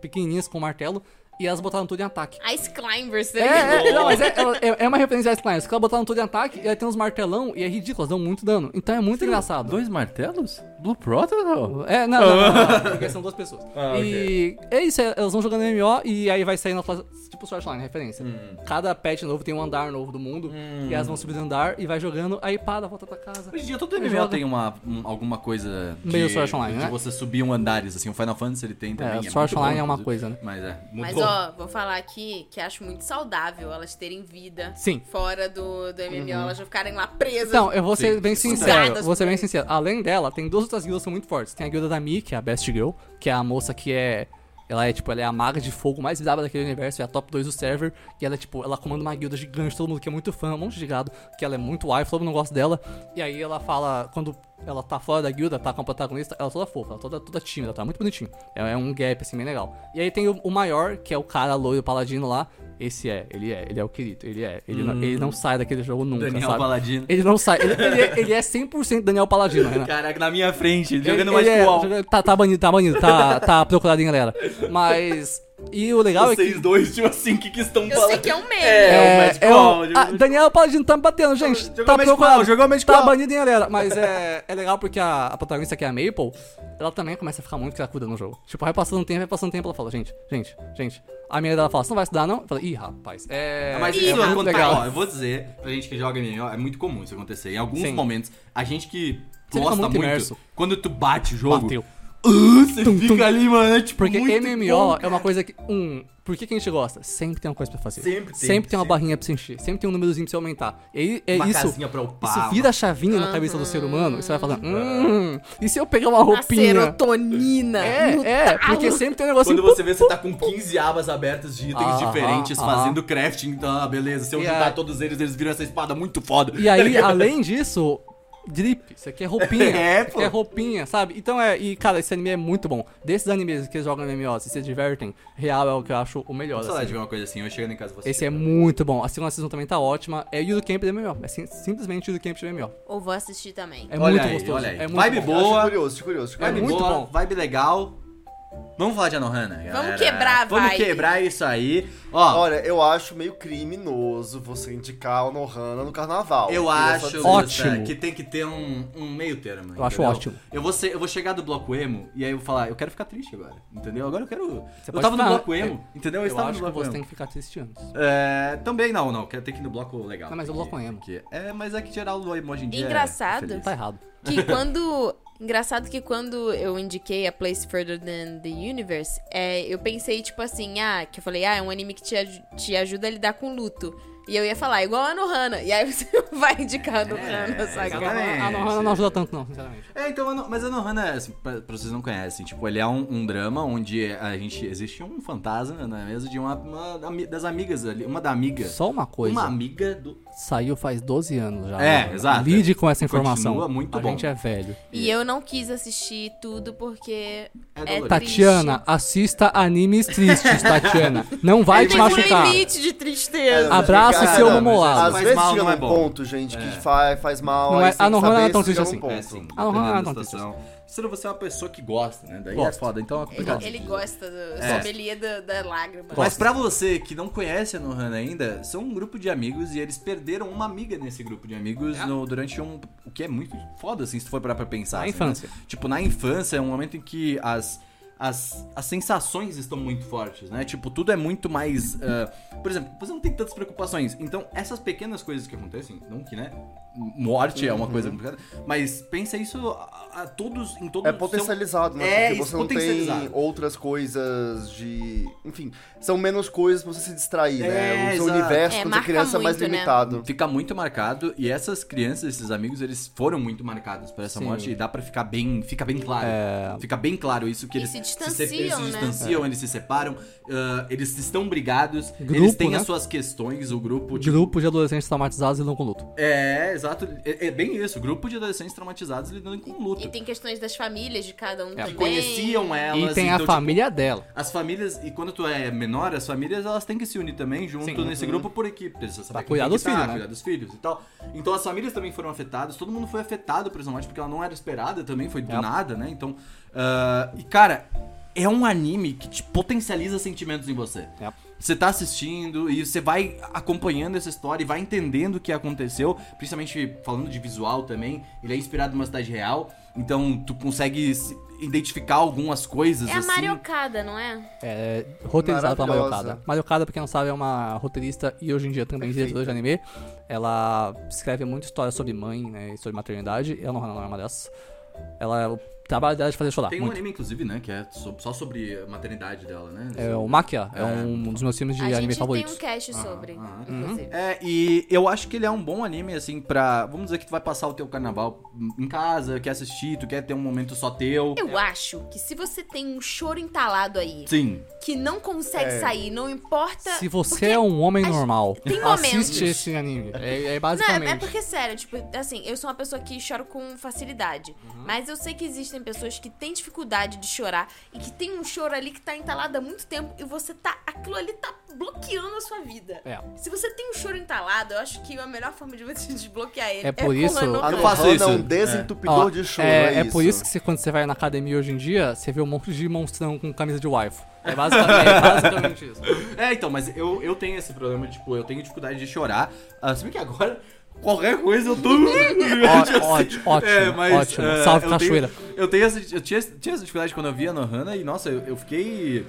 pequenininhas com martelo. E elas botaram tudo em ataque. Ice Climbers, tá É, é, não, mas é, é, é uma referência a Ice Climbers, que elas botaram tudo em ataque, e aí tem uns martelão, e é ridículo, elas dão muito dano. Então é muito engraçado. Dois martelos? Blue Protocol? É, não, não, não, não, porque são duas pessoas. Ah, e é isso, é, elas vão jogando MMO e aí vai saindo tipo Swordline, referência. Hum. Cada patch novo tem um andar novo do mundo, e elas vão subindo andar e vai jogando, aí para, volta pra casa. Hoje em dia todo MMO joga. tem uma, um- alguma coisa de, Meio Sword Art Online, de né? você subir um andares, assim. O Final Fantasy ele tem também. É, Sword muito Online bom, é uma coisa, né? Mas é, Mas mudou. ó, vou falar aqui que acho muito saudável elas terem vida Sim. fora do, do MMO, elas não ficarem lá presas. Então, eu vou ser Sim. bem sincero, vou ser bem sincero. Além dela, tem duas outras guildas são muito fortes. Tem a guilda da Mi, que é a Best Girl, que é a moça que é. Ela é, tipo, ela é a maga de fogo mais visada daquele universo, é a top 2 do server. E ela é, tipo, ela comanda uma guilda gigante, todo mundo que é muito fã, um monte de gado, que ela é muito wife, todo mundo gosta dela. E aí ela fala, quando ela tá fora da guilda, tá com a protagonista, ela é toda fofa, ela é toda, toda tímida, tá muito bonitinho. É, é um gap, assim, bem legal. E aí tem o, o maior, que é o cara loiro paladino lá. Esse é, ele é, ele é o querido, ele é. Ele, não, ele não sai daquele jogo nunca, Daniel sabe? Paladino. Ele não sai. Ele, ele é, ele é 100% Daniel Paladino, Renan. Caraca, na minha frente, Ele- jogando ele mais é- qual? jogando- Tá, tá banido, tá banido, tá, tá procurado galera. Mas. E o legal é que. Vocês dois, tipo assim, o que que estão Eu falando? sei que é um meme. É, É, o Magic é Ball, o, jogou ah, Daniel Paladino tá me batendo, gente. Jogou tá Magic. Ball, jogou Magic Tá banido em galera. Mas é, é legal porque a, a protagonista, que é a Maple, ela também começa a ficar muito cracuda no jogo. Tipo, vai passando um tempo, vai passando um tempo, ela fala, gente, gente, gente. A minha dela fala, você não vai estudar, não? Eu falo, ih, rapaz, é. Mas é isso muito acontece, legal. ó, eu vou dizer, pra gente que joga MMO, é muito comum isso acontecer. Em alguns Sim. momentos, a gente que Você gosta muito muito, quando tu bate o jogo, Bateu. Uh, você fica ali, mano, é tipo Porque muito MMO bom, é uma coisa que. Um, Por que, que a gente gosta? Sempre tem uma coisa pra fazer. Sempre tem, Sempre tem uma sempre. barrinha pra você encher. Sempre tem um númerozinho pra você aumentar. E é Uma isso. casinha pra upar. Isso vira a chavinha na cabeça do ser humano. E você vai falando, hum, e se eu pegar uma A roupinha? serotonina. É, é, porque sempre tem um negocinho. Quando você vê, você tá com 15 abas abertas de itens Aham, diferentes, aham. fazendo crafting, então, ah, beleza. Se eu juntar aí- todos eles, eles viram essa espada muito foda. E aí, além disso, drip. Isso aqui é roupinha. É, Isso pô. aqui é roupinha, sabe? Então é. E, cara, esse anime é muito bom. Desses animes que eles jogam no MMO, se se divertem, real é o que eu acho o melhor. Assim. de ver uma coisa assim, eu chegando em casa você. Esse é muito bom. A segunda season também tá ótima. É Yudo Camp do MMO. É sim- simplesmente Yudo Camp do MMO. Ou vou assistir também. É Olha muito aí, gostoso. olha aí. É muito Vibe bom. boa. Eu Acho curioso, acho curioso. acho É Vibe muito boa, bom. vibe legal. Vamos falar de Anohana, galera. Vamos quebrar a Vamos quebrar isso aí. Ó, Olha, eu acho meio criminoso você indicar o Nohana no carnaval. eu acho Ótimo. que tem que ter um, um meio termo. Eu acho entendeu? ótimo. Eu vou, ser- eu vou chegar do bloco emo e aí eu vou falar, eu quero ficar triste agora, entendeu? Agora eu quero. Você eu pode tava no ficar- bloco emo, entendeu? Eu, Eu estava acho no que bloco você emo. tem que ficar triste antes. É, também não, não, quero ter que ir no bloco legal. Não, mas o bloco emo. porque- é, mas é que geral o emo hoje em dia. é Engraçado. feliz. Tá errado. Que quando. Engraçado que quando eu indiquei a Place Further Than the Universe, é, eu pensei, tipo assim, ah, que eu falei, ah, é um anime que te, te ajuda a lidar com luto. E eu ia falar, igual a Nohana. E aí você vai indicar a Nohana, saca? exatamente. A Nohana não ajuda tanto, não, sinceramente. É, então, mas a Nohana, assim, pra, pra vocês não conhecem, tipo, ele é um, um drama onde a gente, existe um fantasma, não é mesmo, de uma, uma das amigas ali, uma da amiga. Só uma coisa. Uma amiga do... Saiu faz 12 anos já. É, né? exato. Lide com essa informação. Continua muito a bom. gente é velho. E eu não quis assistir tudo porque É é. Tatiana, assista animes tristes, Tatiana. Não vai te Tem um machucar. limite de tristeza. Abraça Cara, seu mas mamolado. Às Faz vezes mal, chega não é bom. ponto, gente, que É. faz, faz mal. Não aí é- a Nohana não é tão triste assim. ponto. É, sim. Não, dependendo não, da não, situação. Se você é uma pessoa que gosta, né? Daí é Gosto. foda. Então é complicado. Ele, ele gosta do É. sommelier da, da lágrima. Mas pra você que não conhece a Nohana ainda, são um grupo de amigos e eles perderam uma amiga nesse grupo de amigos no- durante um. O que é muito foda, assim, se tu for parar pra pensar. Na assim, infância. né? Tipo, na infância é um momento em que as. As, as sensações estão muito fortes, né? Tipo, tudo é muito mais. ah, por exemplo, você não tem tantas preocupações. Então, essas pequenas coisas que acontecem, não que, né? Morte é uma coisa complicada, mas pensa isso a, a todos em todo É o seu- potencializado, né? É, Porque isso, você não tem potencializado. outras coisas de. Enfim, são menos coisas pra você se distrair, É, né? O seu exato. universo É, quando você marca criança é mais muito, né? limitado. Fica muito marcado e essas crianças, esses amigos, eles foram muito marcados por essa Sim. morte e dá pra ficar bem, fica bem claro. É. Fica bem claro isso que E eles se se, eles distanciam, se né? distanciam, eles se separam, ah, eles estão brigados, Grupo, eles têm né? as suas questões, o grupo tipo, Grupo de adolescentes traumatizados e não com luto. É, exato, é, é bem isso, grupo de adolescentes traumatizados lidando com luto. E tem questões das famílias de cada um É. que também. conheciam elas. E tem a então, tipo, família dela. As famílias, e quando tu é menor, as famílias elas têm que se unir também junto Sim. nesse grupo por equipe. Precisa saber Pra cuidar dos tá, filhos, né? Cuidar dos filhos e tal. Então as famílias também foram afetadas, todo mundo foi afetado por essa morte, porque ela não era esperada também, foi do Yep. nada, né? Então. ah, e cara, é um anime que te potencializa sentimentos em você. Yep. Você tá assistindo e você vai acompanhando essa história e vai entendendo o que aconteceu, principalmente falando de visual também. Ele é inspirado numa cidade real, então tu consegue se- identificar algumas coisas É a assim. Mariocada, não é? É roteirizada pela. Mariocada. Mariocada, pra quem não sabe, é uma roteirista e hoje em dia também diretora de anime. Ela escreve muita história sobre mãe, né, e sobre maternidade. Eu não, não é uma dessas. Ela, o trabalho dela é de fazer chorar. Tem um muito. anime, inclusive, né? Que é so- só sobre a maternidade dela, né? É o Makia, é, É. um dos meus filmes de a anime gente favoritos. tem um cast sobre, aham. inclusive. É, e eu acho que ele é um bom anime, assim, pra. Vamos dizer que tu vai passar o teu carnaval em casa, quer assistir, tu quer ter um momento só teu. Eu acho que se você tem um choro entalado aí, Sim. que não consegue É. sair, não importa... Se você é um homem a- normal, tem momentos. assiste esse anime. É, é Não, basicamente. é, é porque, sério, tipo, assim, eu sou uma pessoa que choro com facilidade. Uhum. Mas eu sei que existem pessoas que têm dificuldade de chorar e que tem um choro ali que tá entalado há muito tempo e você tá. Aquilo ali tá bloqueando a sua vida. É. Se você tem um choro entalado, eu acho que a melhor forma de você desbloquear ele É por com isso- Hanoka. A Eu faço Nohana isso. é um desentupidor Ó, de choro, é, é, é por isso que você- quando você vai na academia hoje em dia, você vê um monte de monstrão com camisa de waifu. É basicamente, é basicamente isso. É, então, mas eu, eu tenho esse problema, tipo, eu tenho dificuldade de chorar. Ah, se bem que agora, qualquer coisa eu tô. Ó, ótimo, ótimo, É, mas, ótimo. é, Salve eu Cachoeira. Tenho, eu tenho essa, eu tinha, tinha essa dificuldade quando eu via a Nohana e, nossa, eu, eu fiquei.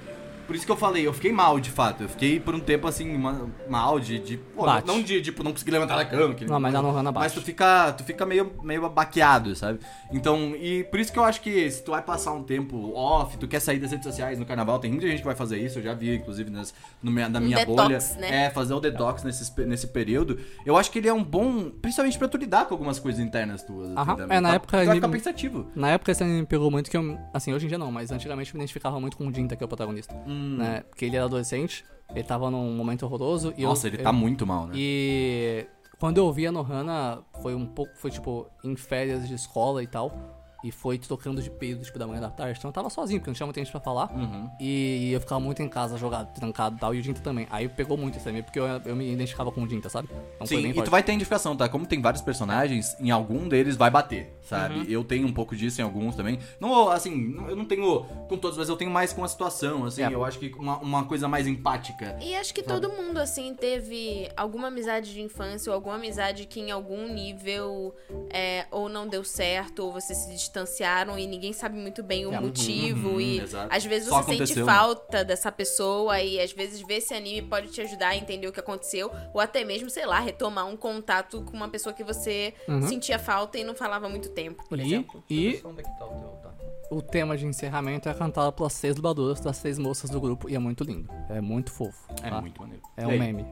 Por isso que eu falei, eu fiquei mal, de fato. Eu fiquei por um tempo assim, ma- mal de. de pô, Bate. não de tipo, não conseguir levantar da cama. que- Não, mas a Nohana Mas bate. tu fica, tu fica meio, meio baqueado, sabe? Então, e por isso que eu acho que se tu vai passar um tempo off, tu quer sair das redes sociais no carnaval, tem muita gente que vai fazer isso, eu já vi, inclusive, nas, no, minha- na Um minha detox, bolha. né? É, fazer o detox nesse, nesse período. Eu acho que ele é um bom, principalmente pra tu lidar com algumas coisas internas tuas. Aham, também. é, na Tá- época Tu vai ficar pensativo. Na época esse anime me pegou muito que eu. Assim, hoje em dia não, mas antigamente eu me identificava muito com o Jinta, que é o protagonista. Hum. Né? Porque ele era adolescente, ele tava num momento horroroso e Nossa, eu, ele eu- tá muito mal, né? E quando eu vi a Nohana, foi um pouco. Foi tipo, em férias de escola e tal. E foi trocando de período, tipo, da manhã da tarde. Então eu tava sozinho, porque não tinha muita gente pra falar. Uhum. E eu ficava muito em casa, jogado, trancado e tal. E o Jinta também. Aí pegou muito esse anime, porque eu, eu me identificava com o Jinta, sabe? Então foi Sim, bem e tu vai ter identificação, tá? Como tem vários personagens, em algum deles vai bater, sabe? Uhum. Eu tenho um pouco disso em alguns também. Não, assim, eu não tenho com todos, mas eu tenho mais com a situação, assim. É. Eu acho que uma, uma coisa mais empática. E acho que todo mundo, assim, teve alguma amizade de infância ou alguma amizade que em algum nível é, ou não deu certo, ou vocês se distanciaram e ninguém sabe muito bem o É. motivo. Uhum, e exato. às vezes Só você sente aconteceu, né? falta dessa pessoa e às vezes ver esse anime pode te ajudar a entender o que aconteceu, ou até mesmo, sei lá, retomar um contato com uma pessoa que você Uhum. sentia falta e não falava há muito tempo, por E, exemplo. e Onde é que tá o teu? Tá. o tema de encerramento é cantado pelas seis dubladoras das seis moças do grupo e é muito lindo. É muito fofo. É tá? muito maneiro. É um aí? meme.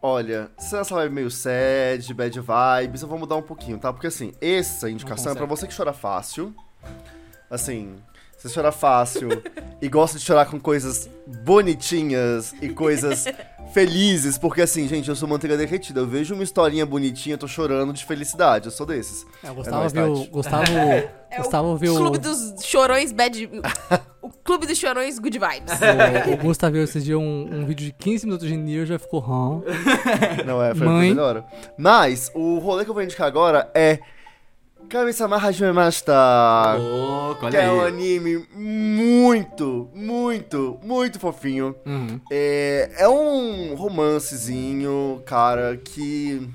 Olha, se essa vibe meio sad, bad vibes, eu vou mudar um pouquinho, tá? Porque assim, essa indicação é pra você que chora fácil. Assim, você chora fácil e gosta de chorar com coisas bonitinhas e coisas felizes, porque assim, gente, eu sou manteiga derretida. Eu vejo uma historinha bonitinha, eu tô chorando de felicidade. Eu sou desses. É, o Gustavo nóis, viu. Gustavo. É Gustavo o viu. Clube dos Chorões Bad... o Clube dos Chorões Good Vibes. O, o Gustavo viu esse dia um, um vídeo de 15 minutos de Nier já ficou hum. Não é, foi Mãe. melhor. Mas o rolê que eu vou indicar agora é Kami-sama Hajime Mashita. Louco, Que olha é um anime muito, muito, muito fofinho. Uhum. É, é um romancezinho, cara, que.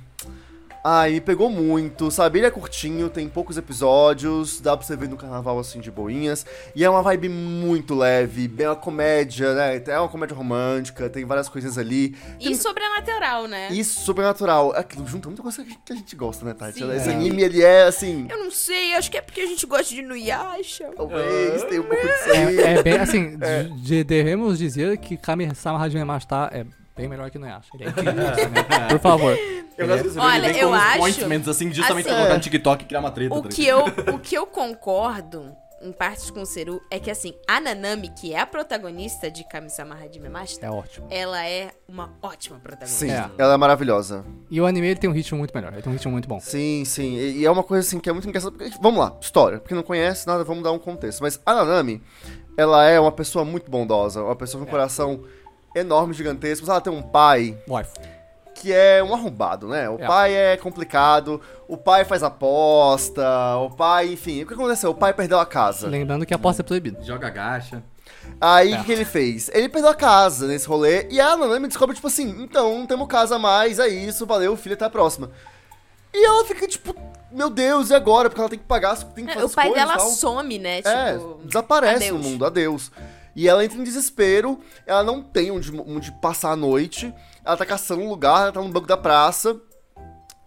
Ai, me pegou muito, sabe? Ele é curtinho, tem poucos episódios, dá pra você ver no carnaval assim de boinhas. E é uma vibe muito leve, bem uma comédia, né? É uma comédia romântica, tem várias coisas ali. E sobrenatural, né? E sobrenatural. Aquilo junta muita coisa que a gente gosta, né, Tati? Sim. Esse É. anime, ele é assim. Eu não sei, acho que é porque a gente gosta de Nuyasha. Talvez tenha um pouco disso aí. É, é bem assim, de- de- devemos dizer que Kami-sama Hajime Mashita é bem melhor que Noyasha. Ele é incrível, né? Por favor. Eu gosto desse Olha, vem eu com uns acho- pointments, assim, justamente pra assim, colocar no TikTok e criar uma treta. O tá que, eu, o que eu concordo, em partes com o Seru, é que assim, a Nanami, que é a protagonista de Kami-sama Hajime Mashita, É ótimo. ela é uma ótima protagonista. Sim, É. ela é maravilhosa. E o anime ele tem um ritmo muito melhor, ele tem um ritmo muito bom. Sim, sim. E, e é uma coisa assim que é muito engraçada. porque- Vamos lá, história. Porque não conhece nada, vamos dar um contexto. Mas a Nanami, ela é uma pessoa muito bondosa, uma pessoa com um coração enorme, gigantesco. Mas ela tem um pai Wife. que é um arrombado, né? O É. pai é complicado, o pai faz aposta, o pai, enfim. O que aconteceu? O pai perdeu a casa. Lembrando que a aposta é proibida. Joga gacha. Aí o É. que, que ele fez? Ele perdeu a casa nesse rolê e a Nanami descobre, tipo assim, então, não temos casa mais, é isso, valeu, filho, até a próxima. E ela fica, tipo, meu Deus, e agora? Porque ela tem que pagar, tem que fazer É, O as pai coisas e dela tal. some, né? É, Tipo, desaparece adeus. no mundo, adeus. E ela entra em desespero, ela não tem onde, onde passar a noite, ela tá caçando um lugar, ela tá no banco da praça,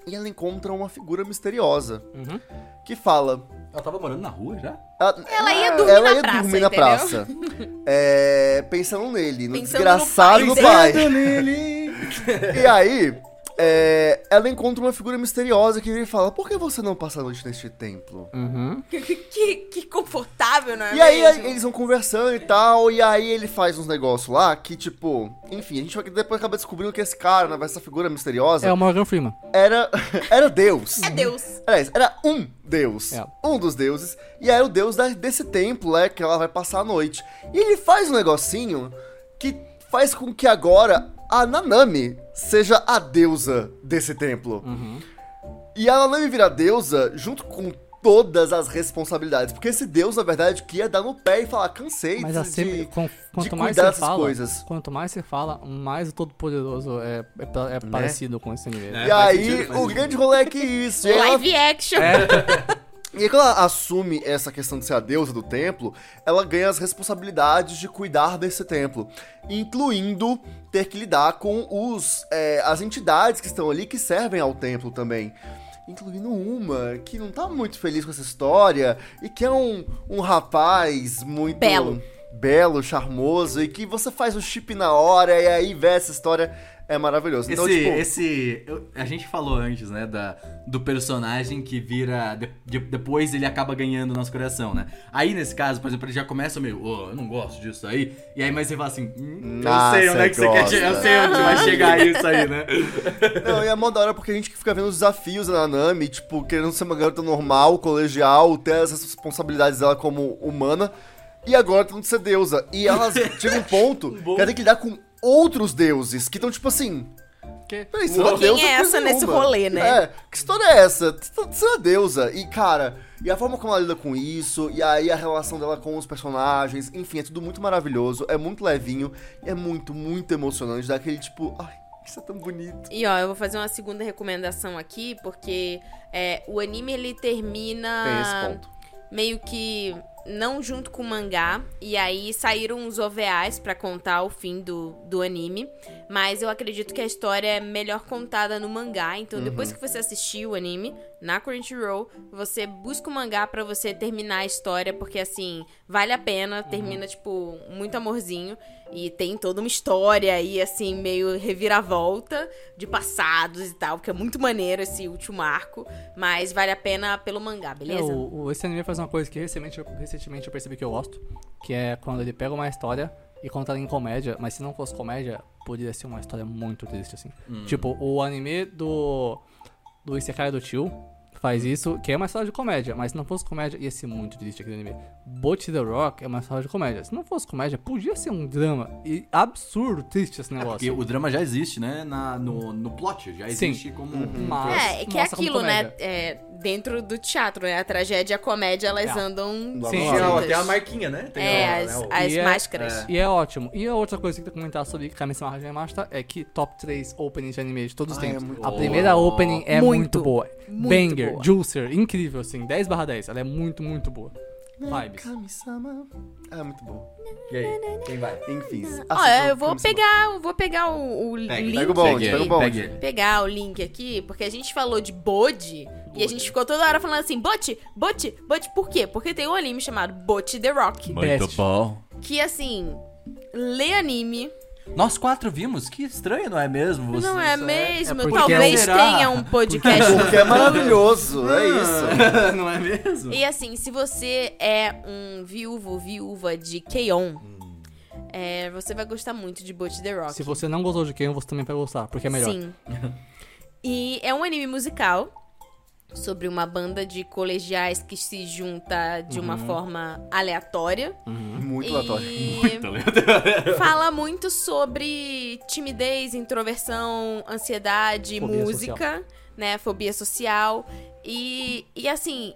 e ela encontra uma figura misteriosa, Uhum. que fala... Ela tava morando na rua já? Ela, Ela ia dormir ela na ia praça, dormir na entendeu? praça. É, pensando nele, no Pensando desgraçado no do pai pai. nele. E aí, é, ela encontra uma figura misteriosa que ele fala: Por que você não passa a noite neste templo? Uhum. que, que confortável, não é E aí, mesmo? eles vão conversando e tal, e aí ele faz uns negócios lá que, tipo, enfim, a gente vai depois acaba descobrindo que esse cara, né, essa figura misteriosa, É o Morgan Freeman. era, era Deus. É Deus. Aliás, era um deus. É. Um dos deuses. E era o deus da- desse templo, né? Que ela vai passar a noite. E ele faz um negocinho que faz com que agora a Nanami seja a deusa desse templo. Uhum. E a Nanami vira deusa junto com todas as responsabilidades. Porque esse deus, na verdade, que ia dar no pé e falar, cansei Mas de, assim, de- com- quanto de mais cuidar você dessas fala, coisas. quanto mais você fala, mais o Todo-Poderoso é, é, é parecido com esse nível. É, E faz aí, sentido, o sentido. grande rolê é que isso. E ela Live action. É, E aí, quando ela assume essa questão de ser a deusa do templo, ela ganha as responsabilidades de cuidar desse templo, incluindo ter que lidar com os é, as entidades que estão ali que servem ao templo também. Incluindo uma que não tá muito feliz com essa história e que é um, um rapaz muito Belo. belo, charmoso e que você faz o chip na hora e aí vê essa história é maravilhoso. Então, esse, tipo, esse eu- a gente falou antes, né, da, do personagem que vira, de- de- depois ele acaba ganhando o nosso coração, né? Aí, nesse caso, por exemplo, ele já começa meio, "Ô, eu não gosto disso aí, e aí, mas você fala assim, hum, eu Ah, sei onde é que você quer gosta. chegar, eu sei onde vai chegar isso aí, né? Não, e é mó da hora porque a gente fica vendo os desafios da Nanami, tipo, querendo ser uma garota normal, colegial, ter as responsabilidades dela como humana, e agora tendo de ser deusa. E elas chegam um ponto que ela tem que lidar com outros deuses, que estão tipo assim. Que? Peraí, você não deusa é coisa essa nesse nenhuma." rolê, né? É, que história é essa? Você é uma deusa. E, cara, e a forma como ela lida com isso, e aí a relação dela com os personagens, enfim, é tudo muito maravilhoso, é muito levinho, e é muito, muito emocionante, dá aquele tipo, ai, isso é tão bonito. E ó, eu vou fazer uma segunda recomendação aqui, porque é, o anime ele termina Tem esse ponto. meio que não junto com o mangá. E aí saíram os OVAs pra contar o fim do, do anime. Mas eu acredito que a história é melhor contada no mangá. Então depois que você assistir o anime na Crunchyroll, você busca o mangá pra você terminar a história. Porque assim, vale a pena. Termina, tipo, muito amorzinho. E tem toda uma história aí, assim, meio reviravolta de passados e tal. Porque é muito maneiro esse último arco. Mas vale a pena pelo mangá, É, beleza? o, o- esse anime faz uma coisa que recentemente, eu- recentemente eu percebi que eu gosto, que é quando ele pega uma história e conta ela em comédia, mas se não fosse comédia, poderia ser uma história muito triste, assim. Tipo, o anime do, do Isekai do Tio faz isso, que é uma história de comédia, mas se não fosse comédia, ia ser muito triste aquele anime. Bot the Rock é uma história de comédia. Se não fosse comédia, podia ser um drama. E absurdo triste esse É negócio. porque o drama já existe, né, na, no, no plot, já Sim. existe como... Mas É, que é mostra como aquilo, né? É, dentro do teatro, né? A tragédia e a comédia, elas É. andam Sim. lado. até a marquinha, né? Tem É, a- as, né, as E é- máscaras. E é ótimo. E a outra coisa que eu queria comentar sobre Kami-sama Hajimashita é que top 3 openings de anime de todos os Ah, é tempos. muito a boa. primeira opening é muito, Muito, boa. muito Banger, boa. Juicer, incrível, assim. 10 barra 10. Ela é muito, muito boa. Vibes. Kami-sama. É muito bom. E aí, quem vai? Enfim. Ó, assistam eu vou Kami-sama. pegar, eu vou pegar o, o Pega, link. Pega o bonde, Pegue pega o bonde. Pegar o link aqui, porque a gente falou de Bode e a gente ficou toda hora falando assim, Bote, Bote, Bote, por quê? Porque tem um anime chamado Bote the Rock, Best. bom. que assim, lê anime, Nós quatro vimos, que estranho, não é mesmo? Você não é só mesmo? é Talvez será? tenha um podcast Porque é maravilhoso, é isso. não é mesmo? E assim, se você é um viúvo, viúva de Keion, é, você vai gostar muito de Boat the Rock. Se você não gostou de Ken, você também vai gostar, porque é melhor. Sim. e é um anime musical sobre uma banda de colegiais que se junta de uma Uhum. forma aleatória. Muito aleatório. E fala muito sobre timidez, introversão, ansiedade, Fobia música, né? Fobia social. E, e assim.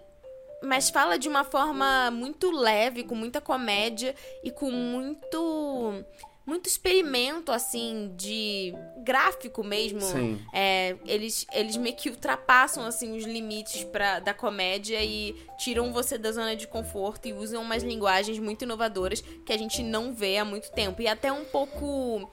Mas fala de uma forma muito leve, com muita comédia e com muito. Muito experimento, assim, de gráfico mesmo. Sim. É, eles, eles meio que ultrapassam assim os limites pra, da comédia e tiram você da zona de conforto e usam umas linguagens muito inovadoras que a gente não vê há muito tempo. E até um pouco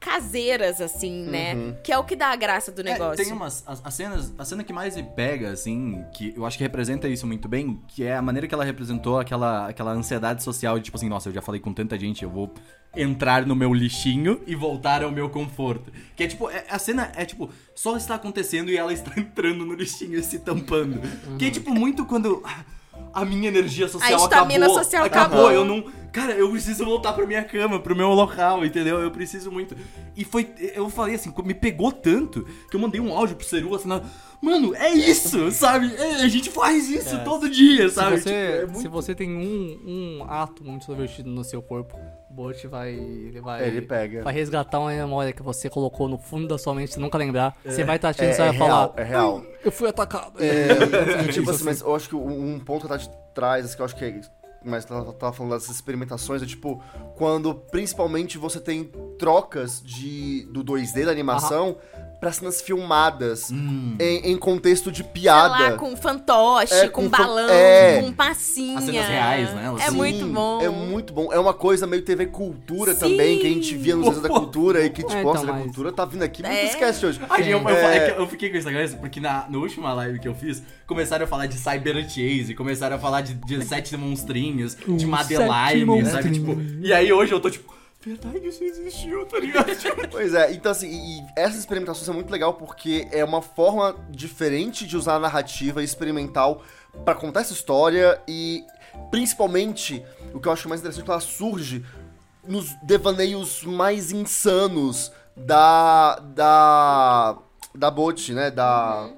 caseiras, assim, né? Que é o que dá a graça do É, negócio. tem umas. As, as cenas. A cena que mais me pega, assim, que eu acho que representa isso muito bem, que é a maneira que ela representou aquela, aquela ansiedade social de tipo assim, nossa, eu já falei com tanta gente, eu vou entrar no meu lixinho e voltar ao meu conforto. Que é tipo, é- a cena é tipo, só está acontecendo e ela está entrando no lixinho e se tampando. Que é tipo muito quando. A minha energia social A estamina acabou. social acabou. acabou. Eu não. Cara, eu preciso voltar pra minha cama, pro meu local, entendeu? Eu preciso muito. E foi. Eu falei assim, me pegou tanto que eu mandei um áudio pro Seru assim, na- Mano, é isso, sabe? É, a gente faz isso É. todo dia, Se sabe? você, Tipo, é se muito- você tem um, um ato muito extrovertido no seu corpo, o Bot vai, ele vai, É, ele pega. vai resgatar uma memória que você colocou no fundo da sua mente, você nunca lembrar. Você vai estar É, assistindo e você é vai falar, real, é real. eu fui atacado. É, e, tipo assim, mas eu acho que um ponto que tá de trás, assim, que eu acho que é. Mas ela tava falando das experimentações, é tipo, quando principalmente você tem trocas de do 2D da animação pra cenas filmadas Hum. em, em contexto de Sei piada. lá, com fantoche, É, com, com balão, é. com passinha. As cenas reais, né? Elas- É Sim, muito bom. É muito bom. É uma coisa meio TV Cultura Sim. também, que a gente via nos Vezes da Cultura e que, tipo, É, nossa, então, a mas- Cultura tá vindo aqui muito É. esquece hoje. Ai, eu, eu, É. é eu fiquei com isso na cabeça, porque na, na última live que eu fiz, começaram a falar de Cyber Chase, começaram a falar de, de sete monstrinhos, de Os Madeline, sete sabe? Tipo, e aí hoje eu tô tipo, verdade, isso existiu, tá ligado? Pois é, então assim, essa experimentação é muito legal porque é uma forma diferente de usar a narrativa experimental pra contar essa história e principalmente o que eu acho mais interessante é que ela surge nos devaneios mais insanos da da da Bot, né, da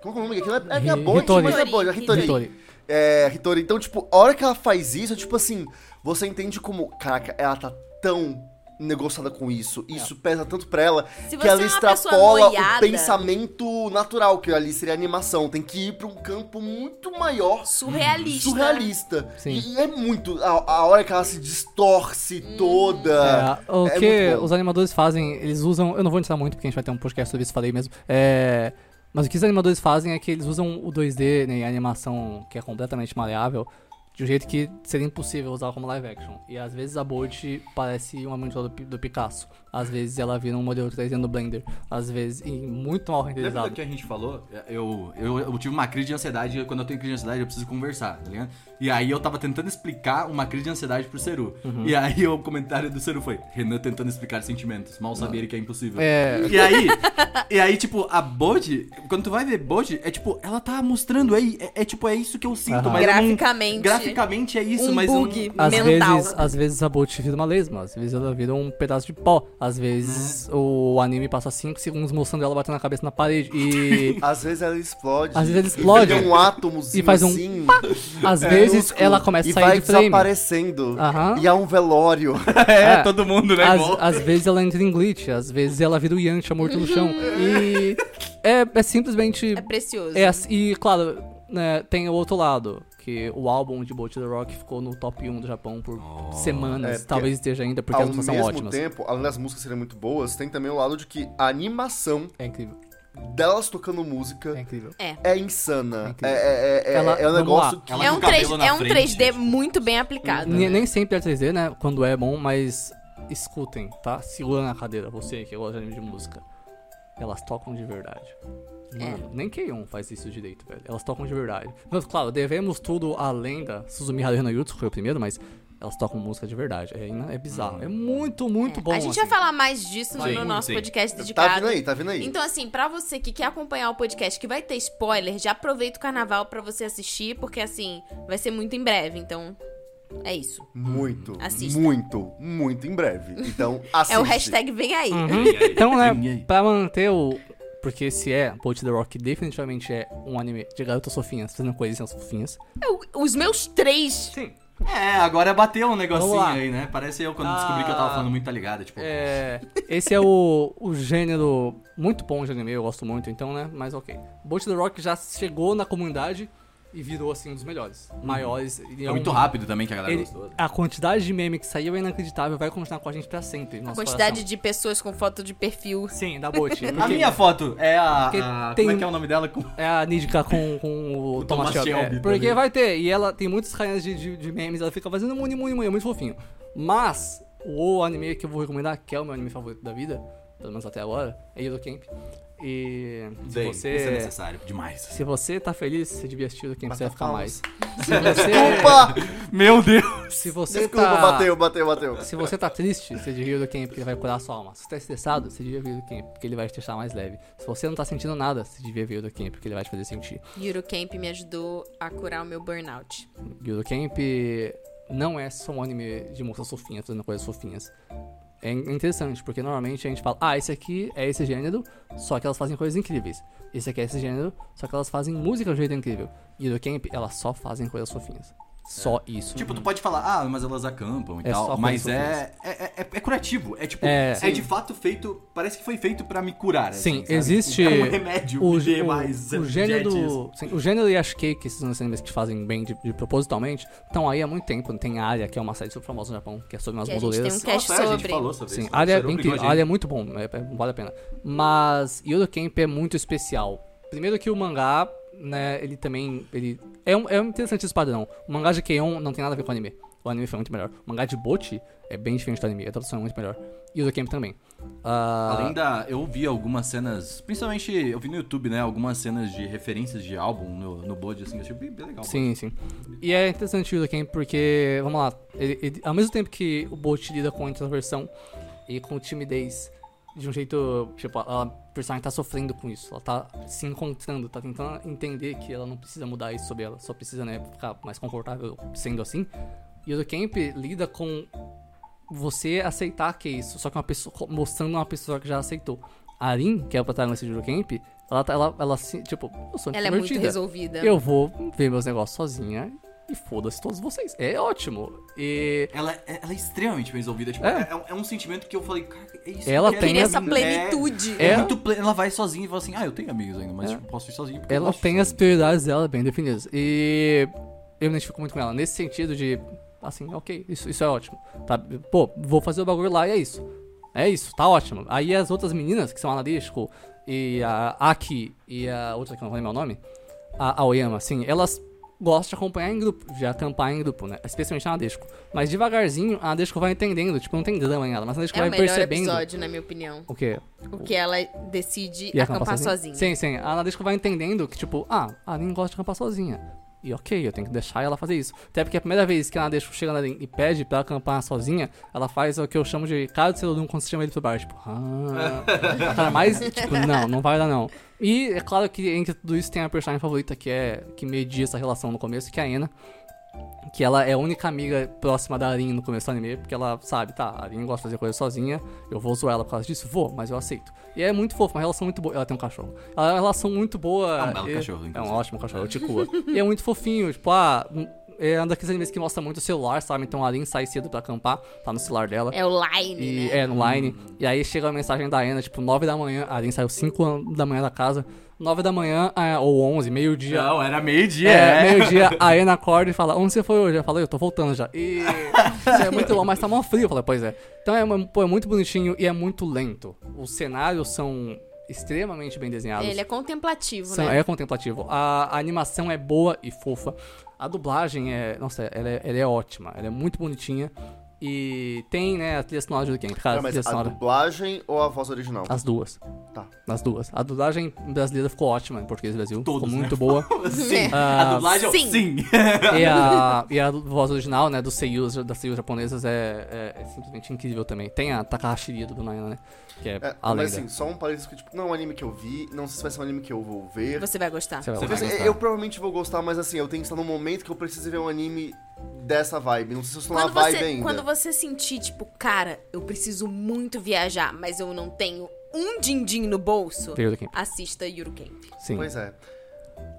como que é o nome aqui? Não é, é é a Bot, Hitori. mas é a Bot, é a Hitori. Hitori. É, Hitori, então, tipo, a hora que ela faz isso, é tipo assim, você entende como, caraca, ela tá tão negociada com isso, isso pesa tanto pra ela, que ela é extrapola o noiada- pensamento natural, que ali seria animação, tem que ir pra um campo muito maior, Surrealista. surrealista. Sim. E, é muito, a, a hora que ela se distorce toda. É, o é que os animadores fazem, eles usam. Eu não vou entrar muito porque a gente vai ter um podcast sobre isso, falei mesmo. É, mas o que os animadores fazem é que eles usam o 2D né, e a animação que é completamente maleável de um jeito que seria impossível usar como live action. E às vezes a Bolt parece uma miniatura do, do Picasso. Às vezes ela vira um modelo 3D no Blender. Às vezes, e muito mal Lembra do renderizado. que a gente falou? Eu, eu, eu tive uma crise de ansiedade, quando eu tenho crise de ansiedade eu preciso conversar, tá ligado? E aí eu tava tentando explicar uma crise de ansiedade pro Seru. Uhum. E aí o comentário do Seru foi, Renan tentando explicar sentimentos, mal sabia ele que é impossível. É, E aí, e aí, tipo, a Bode, quando tu vai ver Bode, é tipo, ela tá mostrando aí, é, é tipo, é isso que eu sinto, Aham. mas eu não- Graficamente. é isso, um mas bug Às mental. vezes, às vezes a Bolt vira uma lesma, às vezes ela vira um pedaço de pó, às vezes Né? o anime passa 5 segundos mostrando ela batendo a cabeça na parede e Às vezes ela explode. Às vezes ela e explode. um átomozinho E faz um assim. às vezes minúsculo, ela começa a e sair vai de frame. desaparecendo. Aham. E há um velório. É, É. todo mundo, né? Às, às vezes ela entra em glitch, às vezes ela vira o Yantia morto no chão. E é, é simplesmente. É precioso. É, assim- e claro, né, tem o outro lado. Que o álbum de Bolt the Rock ficou no top 1 do Japão por semanas. É, porque Talvez esteja ainda, porque Ao as músicas são mesmo ótimas. tempo, além das músicas serem muito boas, tem também o lado de que a animação É incrível. delas tocando É música incrível. É. é insana. É incrível. É, é, é, Ela- é um negócio lá. que. Ela É um, o cabelo 3, na é um frente, 3D tipo. muito bem aplicado. Nem, nem sempre é 3D, né? Quando é bom, mas escutem, tá? Segura na cadeira, você que gosta de anime de música. Elas tocam de verdade. Mano, nem K1 faz isso direito, velho. Elas tocam de verdade. Mas, claro, devemos tudo além da Suzumi Haruhi no Yutsu, foi o primeiro, mas elas tocam música de verdade. É, é bizarro. É muito, muito É, bom. a gente assim. vai falar mais disso no- Sim, no nosso sim. podcast Tá dedicado. vindo aí, tá vindo aí. Então, assim, pra você que quer acompanhar o podcast, que vai ter spoiler, já aproveita o carnaval pra você assistir, porque, assim, vai ser muito em breve. Então, é isso. Muito, Assista. muito, muito em breve. Então, assiste. É o hashtag vem aí. Uhum. Aí? Então, né, aí? pra manter o. Porque se é, Bolt the Rock definitivamente é um anime de garotas fofinhas, fazendo coisinhas fofinhas. Eu- os meus três. Sim. É, agora bateu um negocinho aí, né? Parece eu quando Ah. descobri que eu tava falando muito, tá ligado? Tipo, É, esse é o, o gênero muito bom de anime, eu gosto muito, então, né? Mas ok. Bolt the Rock já chegou na comunidade e virou, assim, um dos melhores. Maiores. e é muito um- rápido também que a galera ele- gostou. a quantidade de meme que saiu é inacreditável, vai continuar com a gente pra sempre. A quantidade coração. de pessoas com foto de perfil. Sim, da Bolt. A minha foto é a. A- tem- Como é que é o nome dela? Com- É a Nidka com, com o, O Thomas, Thomas Shelby. Shelby é, porque vai ter. E ela tem muitas rainhas de, de, de memes, ela fica fazendo muni, muni, muni, é muito fofinho. Mas, o anime que eu vou recomendar, que é o meu anime favorito da vida, pelo menos até agora, é Yellow Camp. E se Bem, você... Isso é necessário demais. Se você tá feliz, você devia assistir você vai ficar palmas. mais. Se você, Opa! Meu Deus! se você Desculpa, tá... bateu, bateu, bateu. Se você tá triste, você devia do Camp, porque ele vai curar a sua alma. Se você tá estressado, você devia vir do Camp, porque ele vai te deixar mais leve. Se você não tá sentindo nada, você devia vir do Camp, porque ele vai te fazer sentir. Yuro Camp me ajudou a curar o meu burnout. Gyudo Camp não é só um anime de moças fofinhas fazendo coisas fofinhas. É in- interessante, porque normalmente a gente fala, ah, esse aqui é esse gênero, só que elas fazem coisas incríveis. Esse aqui é esse gênero, só que elas fazem música de um jeito incrível. E do Camp, elas só fazem coisas fofinhas. Só isso. Tipo, tu pode falar, ah, mas elas acampam e É tal, só mas é, é, é, é curativo. É tipo, É. é, de fato feito, parece que foi feito pra me curar. Sim, assim, sabe? existe É um remédio, o, o- mais o gênero energétias. do, sim, o gênero e a Shikei, esses animes que fazem bem de, de propositalmente, estão aí há muito tempo. Tem a Arya, que é uma série super famosa no Japão, que é sobre umas Que tem um cast Nossa, é, a gente sobre. falou sobre Sim, isso. área é incrível, área é muito bom, é- é- vale a pena. Mas Yoro Camp é muito especial. Primeiro que o mangá, né, ele também, ele é um, é um interessante esse padrão. O mangá de Keion não tem nada a ver com o anime. O anime foi muito melhor. O mangá de Bochi é bem diferente do anime, a tradução é muito melhor. E o Camp também. Ah, Além da. Eu vi algumas cenas. Principalmente, eu vi no YouTube, né? Algumas cenas de referências de álbum no, no Bode, assim. Eu achei bem, bem legal. Sim, sim. E é interessante o Camp porque, vamos lá, ele- ele- ao mesmo tempo que o Bolt lida com a introversão e com timidez de um jeito, tipo, a a personagem tá sofrendo com isso, ela tá se encontrando, tá tentando entender que ela não precisa mudar isso sobre ela, só precisa, né, ficar mais confortável sendo assim. E o Camp lida com você aceitar que é isso, só que uma pessoa mostrando uma pessoa que já aceitou. A Arin, que é o protagonista de Camp, ela, tá- ela, ela, se- tipo, eu sou Ela é muito resolvida. Eu vou ver meus negócios sozinha e foda-se todos vocês. É ótimo. E Ela, é- ela é extremamente bem resolvida. Tipo, É. é. é um sentimento que eu falei, cara, é isso Ela tem essa plenitude. É, é É. muito ple- Ela vai sozinha e fala assim, ah, eu tenho amigos ainda, mas É. tipo, posso ir eu ela tem as prioridades dela bem definidas. E eu me identifico muito com ela. Nesse sentido de, assim, ok, isso, isso é ótimo. Tá? Pô, vou fazer o bagulho lá e é isso. É isso, tá ótimo. Aí as outras meninas, que são a Nadeshiko e a Aki e a outra que eu não vou lembrar o nome, a Aoyama, assim, elas gostam de acompanhar em grupo, de acampar em grupo, né? Especialmente a Nadeshiko. Mas devagarzinho a Nadeshiko vai entendendo, tipo, não tem drama em ela, mas a Nadeshiko É o vai melhor percebendo. episódio, na minha opinião. O quê? O que ela decide E acampar sozinha. Sim, sim. A Nadeshiko vai entendendo que, tipo, ah, a Arin gosta de acampar sozinha. E ok, eu tenho que deixar ela fazer isso. Até porque a primeira vez que a Nadeshiko chega e pede pra ela acampar sozinha, ela faz o que eu chamo de cara de Celodum quando você chama ele pro bar. Tipo, ah. a cara mais, tipo, não, não vai dar não. E é claro que entre tudo isso tem a personagem favorita que é, que media essa relação no começo, que é a Ena. Que ela é a única amiga próxima da Arin no começo do anime, porque ela sabe, tá, a Arin gosta de fazer coisa sozinha, eu vou zoar ela por causa disso? Vou, mas eu aceito. E é muito fofo, uma relação muito boa. Ela tem um cachorro. Ela é uma relação muito boa. É um belo e- cachorro, É um inclusive. ótimo cachorro, o Tikua. e é muito fofinho, tipo, ah, é um daqueles animes que mostra muito o celular, sabe? Então a Arin sai cedo pra acampar, tá no celular dela. É o Line, E né? é no line. E aí chega a mensagem da Ana, tipo, 9 da manhã. A Arin saiu 5 da manhã da casa. 9 da manhã, ah, ou 11, meio-dia. Não, era meio-dia. É, É, meio-dia, a Ana acorda e fala, onde você foi hoje? Eu falei, eu tô voltando já. E isso é muito bom, mas tá mó frio. Eu falei, pois é. Então é, pô, é muito bonitinho e é muito lento. Os cenários são extremamente bem desenhados. Ele é contemplativo, São- né? É contemplativo. A, a animação é boa e fofa. A dublagem é. Nossa, ela é, ela é ótima. Ela é muito bonitinha. E tem, né, a trilha sonora do game. Cara, Não, a mas trilha a sonora. dublagem ou a voz original? As duas. Tá. As duas. A dublagem brasileira ficou ótima em português do Brasil. Todos, ficou né? muito boa. Sim. Ah, a dublagem é sim. sim. e, a, e a voz original, né, dos seiyus, das seiyus japonesas é, é- é simplesmente incrível também. Tem a Takahashi do Naina, né? Que é, É, a mas lenda. assim, só um parênteses que, tipo, não é um anime que eu vi, não sei se vai ser um anime que eu vou ver. Você vai gostar. Você vai Você vai Assim, gostar. eu provavelmente vou gostar, mas assim, eu tenho que estar num momento que eu preciso ver um anime dessa vibe. Não sei se eu estou na Quando vibe você, ainda. quando você sentir, tipo, cara, eu preciso muito viajar, mas eu não tenho um din-din no bolso, assista Yuru Camp. Sim. Pois é.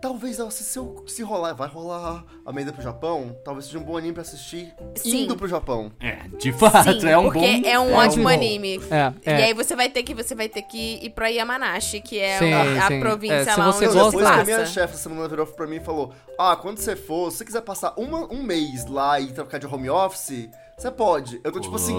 Talvez se, se, eu, se rolar, vai rolar a meida pro Japão, talvez seja um bom anime pra assistir Sim. indo pro Japão. É, de fato, Sim, é um porque bom. é um é um ótimo bom. anime. É, é. E aí você vai ter que você vai ter que ir pra Yamanashi, que é Sim, a, a sim. província É, se lá você onde gosta- depois que a minha chefe essa semana virou pra mim e falou: Ah, quando você for, se você quiser passar uma, um mês lá e trocar de home office, você pode. Eu tô tipo assim,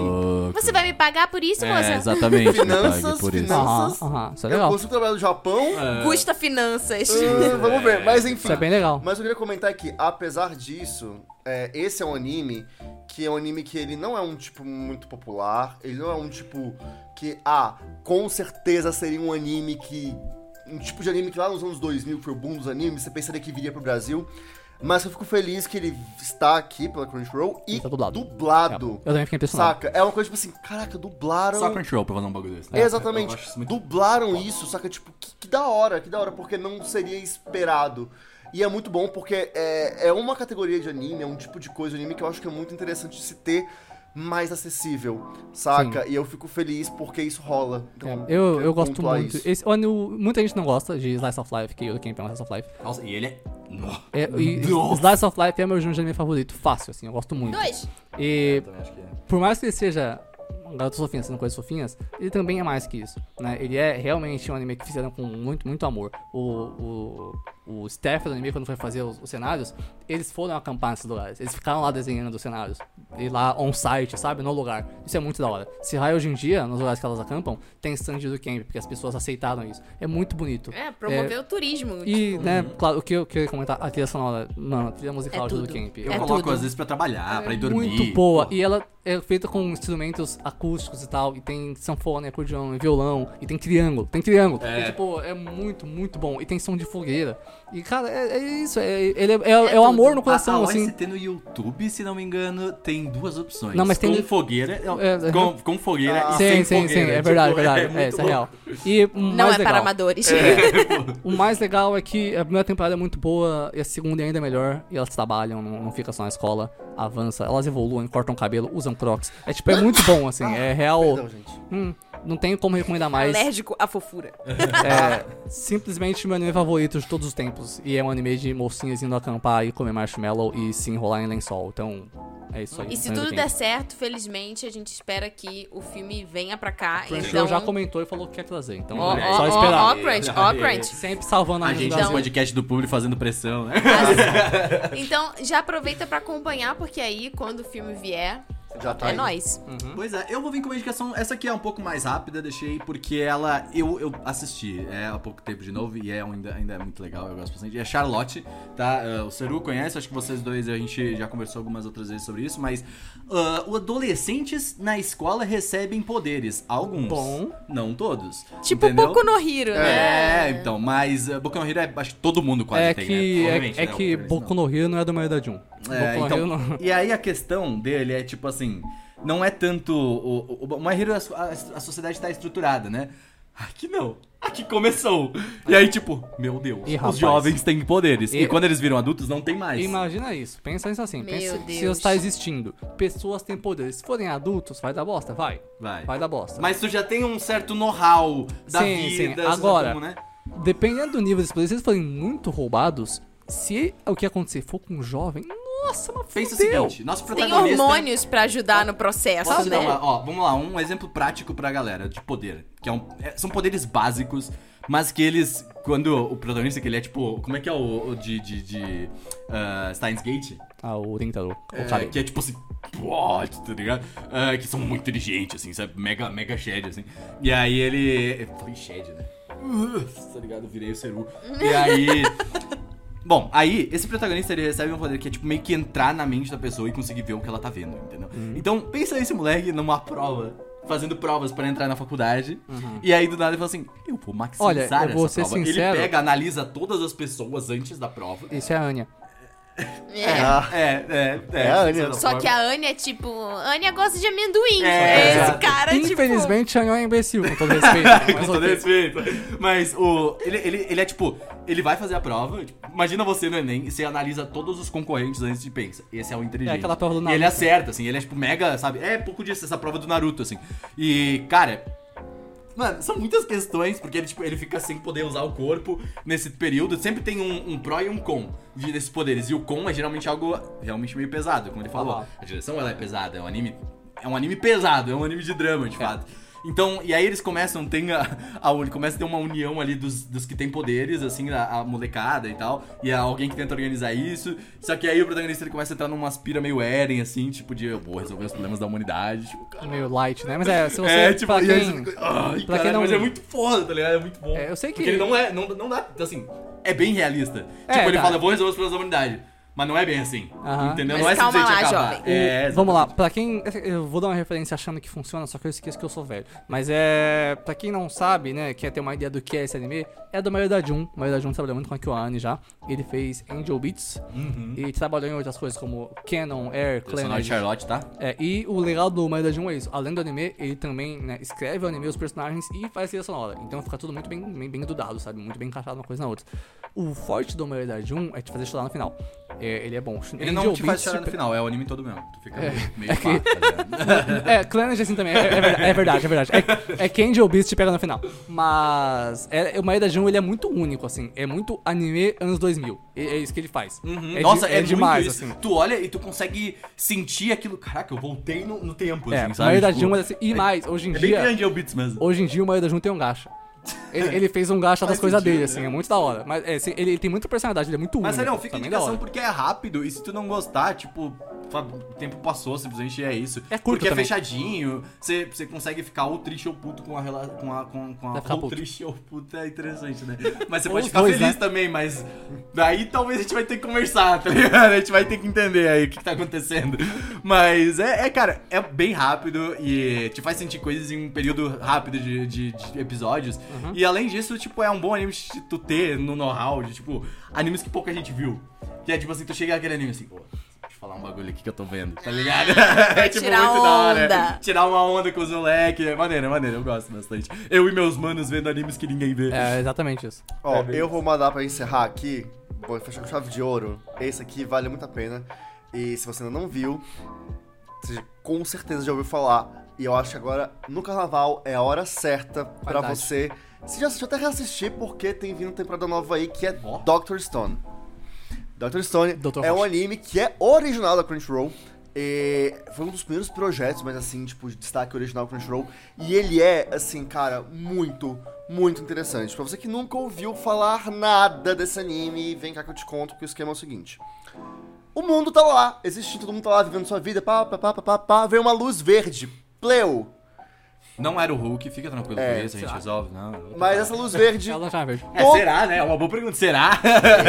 Você vai me pagar por isso, É, moça? exatamente. Finanças, Pague por isso. finanças. Aham, aham. Isso é eu legal. consigo trabalhar no Japão. Custa finanças. ah, vamos ver, mas enfim. Isso é bem legal. Mas eu queria comentar que, apesar disso, é, esse é um anime que é um anime que ele não é um tipo muito popular, ele não é um tipo que, ah, com certeza seria um anime que. Um tipo de anime que lá nos anos 2000 que foi o boom dos animes, você pensaria que viria pro Brasil. Mas eu fico feliz que ele está aqui pela Crunchyroll e Tá dublado. dublado. Eu também fiquei impressionado. Saca? É uma coisa tipo assim, caraca, dublaram. Só Crunchyroll pra fazer um bagulho desse, né? Exatamente. Eu acho isso muito... Dublaram isso, saca? Tipo, que, que da hora, que da hora, porque não seria esperado. E é muito bom porque é, é uma categoria de anime, é um tipo de coisa de anime que eu acho que é muito interessante de se ter. Mais acessível, saca? E eu fico feliz porque isso rola. Então, É, eu, eu gosto muito. isso. Esse, olha, o- muita gente não gosta de Slice of Life, que o Camp é um Slice of Life. Nossa, e ele é. É, e. Slice of Life é meu gênero de anime favorito, fácil, assim, eu gosto muito. Dois. E que é. por mais que ele seja um garoto fofinho, sendo coisas fofinhas, ele também é mais que isso, né? Ele é realmente um anime que fizeram com muito, muito amor. O, o, o staff do anime, quando foi fazer os, os cenários, eles foram acampar nesses lugares. Eles ficaram lá desenhando os cenários. E lá on-site, sabe? No lugar. Isso é muito da hora. Se Rai hoje em dia, nos lugares que elas acampam, tem stand do camp, porque as pessoas aceitaram isso. É muito bonito. É, promover o turismo. E, tipo, né, claro, o que eu queria comentar, a trilha sonora, mano, a trilha musical É de do camp. Eu É coloco tudo. às vezes pra trabalhar, pra ir dormir. Muito boa. E ela é feita com instrumentos acústicos e tal. E tem sanfona, acordeão, e violão. E tem triângulo. Tem triângulo. É. E, tipo, é muito, muito bom. E tem som de fogueira. E, cara, é, é isso. É, ele é, é, é o tudo. amor no A, coração, a assim. OST no YouTube, se não me engano, tem duas opções. Não, mas tem- com fogueira, É, com, com fogueira e Ah. Sim, sem sim, sim. fogueira. É verdade, Tipo, é verdade. É, isso é real. E o Não mais é legal, para amadores. o mais legal é que a primeira temporada é muito boa e a segunda é ainda melhor. E elas trabalham, não, não fica só na escola, avança. Elas evoluem, cortam cabelo, usam crocs. É tipo, é muito bom, assim. É real. Perdão, gente. Hum, não tenho como recomendar mais. Alérgico à fofura. É simplesmente meu anime favorito de todos os tempos. E é um anime de mocinhas indo acampar e comer marshmallow e se enrolar em lençol. Então, é isso aí. E se tudo der certo, felizmente, a gente espera que o filme venha pra cá. Crunchyroll Então, já comentou e falou que quer trazer. Então, Ó, é só ó, esperar. ó, Crunch, ó, Crunch. Sempre salvando a, A gente nesse Brasil. podcast do público fazendo pressão, né? Então, já aproveita pra acompanhar, porque aí, quando o filme vier, Já tá é aí. nóis. Pois é, eu vou vir com uma indicação. Essa aqui é um pouco mais rápida, deixei porque ela. Eu, eu assisti é, há pouco tempo de novo e é ainda, ainda é muito legal, eu gosto bastante. É Charlotte, tá? Ah, o Seru conhece, acho que vocês dois a gente já conversou algumas outras vezes sobre isso, mas. os adolescentes na escola recebem poderes. Alguns. Bom. Não todos. Tipo entendeu? Boku no Hero, né? É, então, mas uh, Boku no Hero é, acho que todo mundo quase É tem, que, né? é, é né? que Boku não. no Hero não é do Maioridade 1. É, então, não... E aí a questão dele é tipo assim, não é tanto o, o, o My Hero, a, a, a sociedade tá estruturada, né? Aqui não. Aqui começou. E aí tipo, meu Deus, Ih, os rapaz. jovens têm poderes. E, E- quando eles viram adultos não tem mais. Imagina isso, pensa isso assim. Meu pensa, Deus. Se está existindo, pessoas têm poderes. Se forem adultos, vai dar bosta? Vai. Vai. Vai dar bosta. Mas tu já tem um certo know-how da Sim, vida. sim. Agora, como, né? Dependendo do nível desses poderes, se eles forem muito roubados, se o que acontecer for com um jovem, nossa, mas Pensa o fudeu. seguinte, nosso Tem protagonista... hormônios pra ajudar no processo, Posso né? uma- ó, vamos lá, um exemplo prático pra galera de poder. Que é um, é- são poderes básicos, mas que eles. Quando o protagonista, que ele é tipo. Como é que é o, o de. de, de ah, Steins Gate? Ah, o Rintaro, o É, que é tipo assim. What, tá ligado? Ah, que são muito inteligentes, assim, sabe? Mega, mega shed, assim. E aí ele. Falei shed, né? Uh, tá ligado? Eu virei o Seru. E aí. Bom, aí, esse protagonista ele recebe um poder que é tipo meio que entrar na mente da pessoa e conseguir ver o que ela tá vendo, entendeu? Então, pensa esse moleque numa prova, fazendo provas pra entrar na faculdade, e aí do nada ele fala assim: Eu vou maximizar Olha, eu vou essa ser prova. sincero. Ele pega, analisa todas as pessoas antes da prova. Isso é a Anya. É. Ah, É, é, é. É a Anya. Só que a Anya é tipo, Anya gosta de amendoim. É, Esse exato. cara, tipo. Infelizmente, a Anya é um imbecil, com todo respeito. Mas Com todo respeito. Mas o. Ele, ele, ele é tipo. Ele vai fazer a prova. tipo, imagina você no Enem e você analisa todos os concorrentes antes de pensa. Esse é o inteligente. É aquela prova do E Naruto. ele acerta, assim. Ele é tipo mega, sabe? É pouco disso, essa prova do Naruto, assim. E, cara. Mano, são muitas questões, porque ele, tipo, ele fica sem poder usar o corpo nesse período. Sempre tem um, um pró e um con de- desses poderes. E o con é geralmente algo realmente meio pesado, como ele falou. Aham. A direção ela é pesada, é um anime. É um anime pesado, é um anime de drama, de fato. Então, e aí eles começam, tem a, a, começa a ter uma união ali dos, dos que tem poderes, assim, a, a molecada e tal, e há alguém que tenta organizar isso. Só que aí o protagonista ele começa a entrar numa aspira meio Eren, assim, tipo de eu vou resolver os problemas da humanidade. Tipo, cara, Meio light, né? Mas é, se você. é, tipo, pra aí quem- você fica, ai, pra quem caralho, não- mas é muito foda, tá ligado? É muito bom. É, eu sei que- Porque ele não é, não, não dá, assim, é bem realista. É, tipo, ele tá. fala, eu vou resolver os problemas da humanidade. Mas não é bem assim. Aham. Entendeu? Mas não é calma simplesmente lá, acabar. jovem. É, Vamos lá, pra quem. Eu vou dar uma referência achando que funciona, só que eu esqueço que eu sou velho. Mas é. Pra quem não sabe, né, quer ter uma ideia do que é esse anime, é do Maioridade 1. O Maioridade 1 trabalhou muito com a Kyoane já. Ele fez Angel Beats. E trabalhou em outras coisas como Canon, Air, Clannad. Charlotte, tá? É, e o legal do Maioridade 1 é isso. Além do anime, ele também né, escreve o anime, os personagens e faz trilha sonora. Então fica tudo muito bem, bem, bem dudado, sabe? Muito bem encaixado uma coisa na outra. O forte do Maioridade 1 é te fazer chorar no final. É, ele é bom. Ele não Angel te faz chorar no pe- final, é o anime todo mesmo. Tu fica É. meio, meio É que- pá, tá? É, Clannad assim também, é, é verdade, é verdade, é. É, é que Angel Beats te pega no final. Mas é, o Maeda Jun, ele é muito único, assim. É muito anime anos 2000. É, é isso que ele faz. Uhum. É de- Nossa, é, é, demais, isso. assim. Tu olha e tu consegue sentir aquilo. Caraca, eu voltei no, no tempo, É, assim, o sabe? Maeda Tipo, Jun, assim, e mais, hoje em é bem dia... grande é o Beats mesmo. Hoje em dia o Maeda Jun tem um gacha. Ele, ele fez um gacha das coisas dele, né? assim, é muito da hora. Mas é, assim, ele, ele tem muita personalidade, ele é muito Mas único. não, fica a indicação porque é rápido e se tu não gostar, tipo, o tempo passou, simplesmente é isso. É curto Porque também. é fechadinho, você, você consegue ficar ou triste ou puto com a relação. Com a, com, com a, ou puto. triste ou puto é interessante, né? Mas você pode ficar dois, feliz né? também, mas daí talvez a gente vai ter que conversar, tá ligado? A gente vai ter que entender aí o que, que tá acontecendo. Mas é, é, cara, é bem rápido e te faz sentir coisas em um período rápido de, de- de episódios. Uhum. E além disso, tipo, é um bom anime de tu ter no know-how de, tipo, animes que pouca gente viu. Que é tipo assim, tu chega aquele anime assim, pô, falar um bagulho aqui que eu tô vendo, tá ligado? é tipo tirar muito da hora. onda. Tirar uma onda com os moleques. É maneiro, é maneiro, eu gosto bastante. Eu e meus manos vendo animes que ninguém vê. É exatamente isso. Ó, É eu vou mandar pra encerrar aqui. Vou fechar com chave de ouro. Esse aqui vale muito a pena. E se você ainda não viu, você com certeza já ouviu falar. E eu acho que agora, no carnaval, é a hora certa pra Qualidade. você. Se já assistiu, até reassistir, porque tem vindo temporada nova aí que é Ó. Doctor Stone. Doctor Stone Dr. é um anime que é original da Crunchyroll. E foi um dos primeiros projetos, mas assim, tipo, de destaque original Crunchyroll. E ele é, assim, cara, muito, muito interessante. Pra você que nunca ouviu falar nada desse anime, vem cá que eu te conto que o esquema é o seguinte. O mundo tá lá, existindo, todo mundo tá lá vivendo sua vida, pá, pá, pá, pá, pá, pá, vem uma luz verde, pleu. Não era o Hulk, fica tranquilo É, com isso, a gente será? resolve. Não, Mas essa luz verde É o Lanterna Verde. É, será, né? É uma boa pergunta. Será?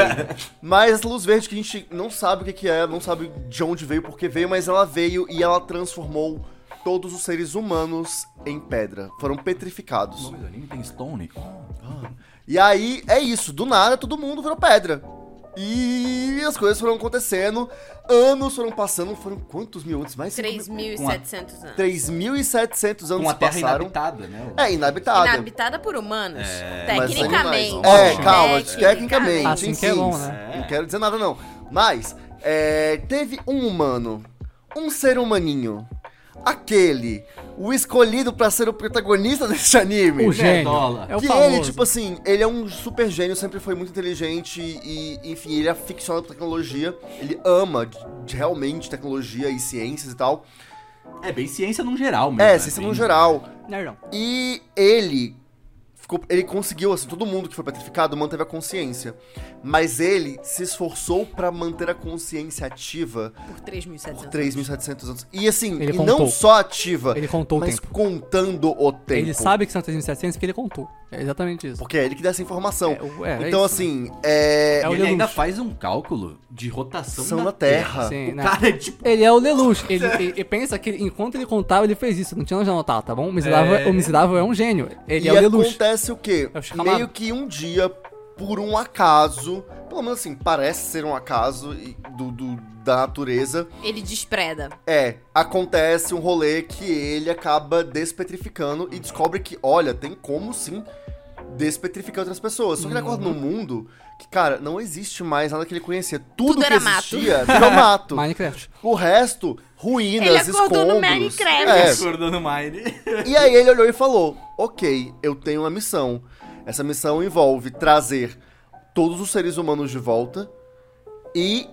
Mas essa luz verde que a gente não sabe o que, que é, não sabe de onde veio, por que veio, mas ela veio e ela transformou todos os seres humanos em pedra. Foram petrificados. O anime tem Stone. E aí é isso, do nada todo mundo virou pedra. E as coisas foram acontecendo, anos foram passando, foram quantos mil anos? Mais de cinco mil- 3.700 anos. 3.700 anos Com a terra passaram. inabitada, né? É, inabitada. Inabitada por humanos. Mas Tecnicamente. animais- É, calma, tecnicamente. Assim que é bom, né? Não quero dizer nada, não. Mas, é, teve um humano, um ser humaninho, aquele, o escolhido pra ser o protagonista desse anime. O gênio. Nerdola. É o que famoso. ele, tipo assim, ele é um super gênio, sempre foi muito inteligente e, enfim, ele é aficionado por tecnologia. Ele ama de- de realmente tecnologia e ciências e tal. É bem ciência num geral mesmo. É, né? ciência Bem- no geral. Nerdão. E ele ficou, ele conseguiu, assim, todo mundo que foi petrificado manteve a consciência. Mas ele se esforçou pra manter a consciência ativa Por 3.700 por 3.700 anos. E assim, Ele e contou. não só ativa, Ele contou o mas tempo. contando o tempo. Ele sabe que são 3.700 porque ele contou. É exatamente isso. Porque é ele que dá essa informação. É, é, é então, isso. assim, é. É o Ele ainda faz um cálculo de rotação São da da Terra. Sim, O né? cara é tipo... Ele é o Lelouch. Ele, ele- ele pensa que enquanto ele contava, ele fez isso. Não tinha onde anotar, tá bom? O miserável é, É. o miserável é um gênio. Ele e é o Lelouch. acontece o quê? É. Meio que um dia, por um acaso, pelo menos assim, parece ser um acaso do, do- da natureza, Ele despreda. é, acontece um rolê que ele acaba despetrificando e descobre que, olha, tem como sim despetrificar outras pessoas. Só que ele acorda num mundo que, cara, não existe mais nada que ele conhecia. Tudo, Tudo que era mato. existia virou mato. Minecraft. O resto, ruínas, Ele acordou no escombros. Minecraft. É, Acordando Mine. e aí ele olhou e falou: Ok, eu tenho uma missão. Essa missão envolve trazer todos os seres humanos de volta e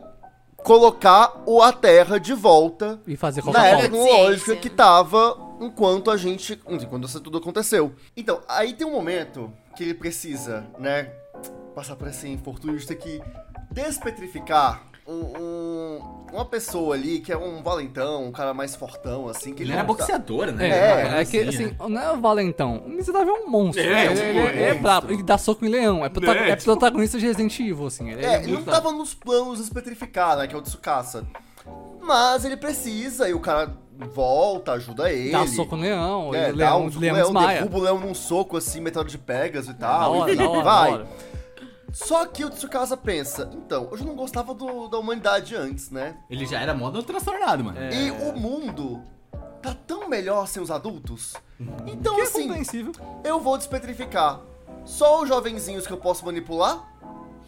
colocar o a Terra de volta E fazer na era tecnológica que tava enquanto a gente. enquanto isso tudo aconteceu. Então, aí tem um momento que ele precisa, né? Passar por esse infortúnio de ter que despetrificar um- um- uma pessoa ali que é um valentão, um cara mais fortão, assim. Que Ele era tá- boxeador, né? É, Era é, que assim, não é o Valentão. O miserável é um monstro. É, ele, um ele- ele é monstro. brabo. Ele dá soco em leão. É, prota- É, é tipo- protagonista de Resident Evil, assim. Ele É, é, ele não tava nos planos de despetrificar, né? Que é o Tsukasa. Mas ele precisa e o cara volta, ajuda ele. Dá soco no leão. É, o dá leão, um o soco leão leão, desmaia. derruba o leão num soco, assim, metal de Pegas e tal. hora, enfim, da hora, vai. Só que o Tsukasa pensa, então, eu já não gostava do- da humanidade antes, né? Ele já era modo transtornado, mano. É. E o mundo tá tão melhor sem os adultos. Então, Que é assim, compreensível. eu vou despetrificar só os jovenzinhos que eu posso manipular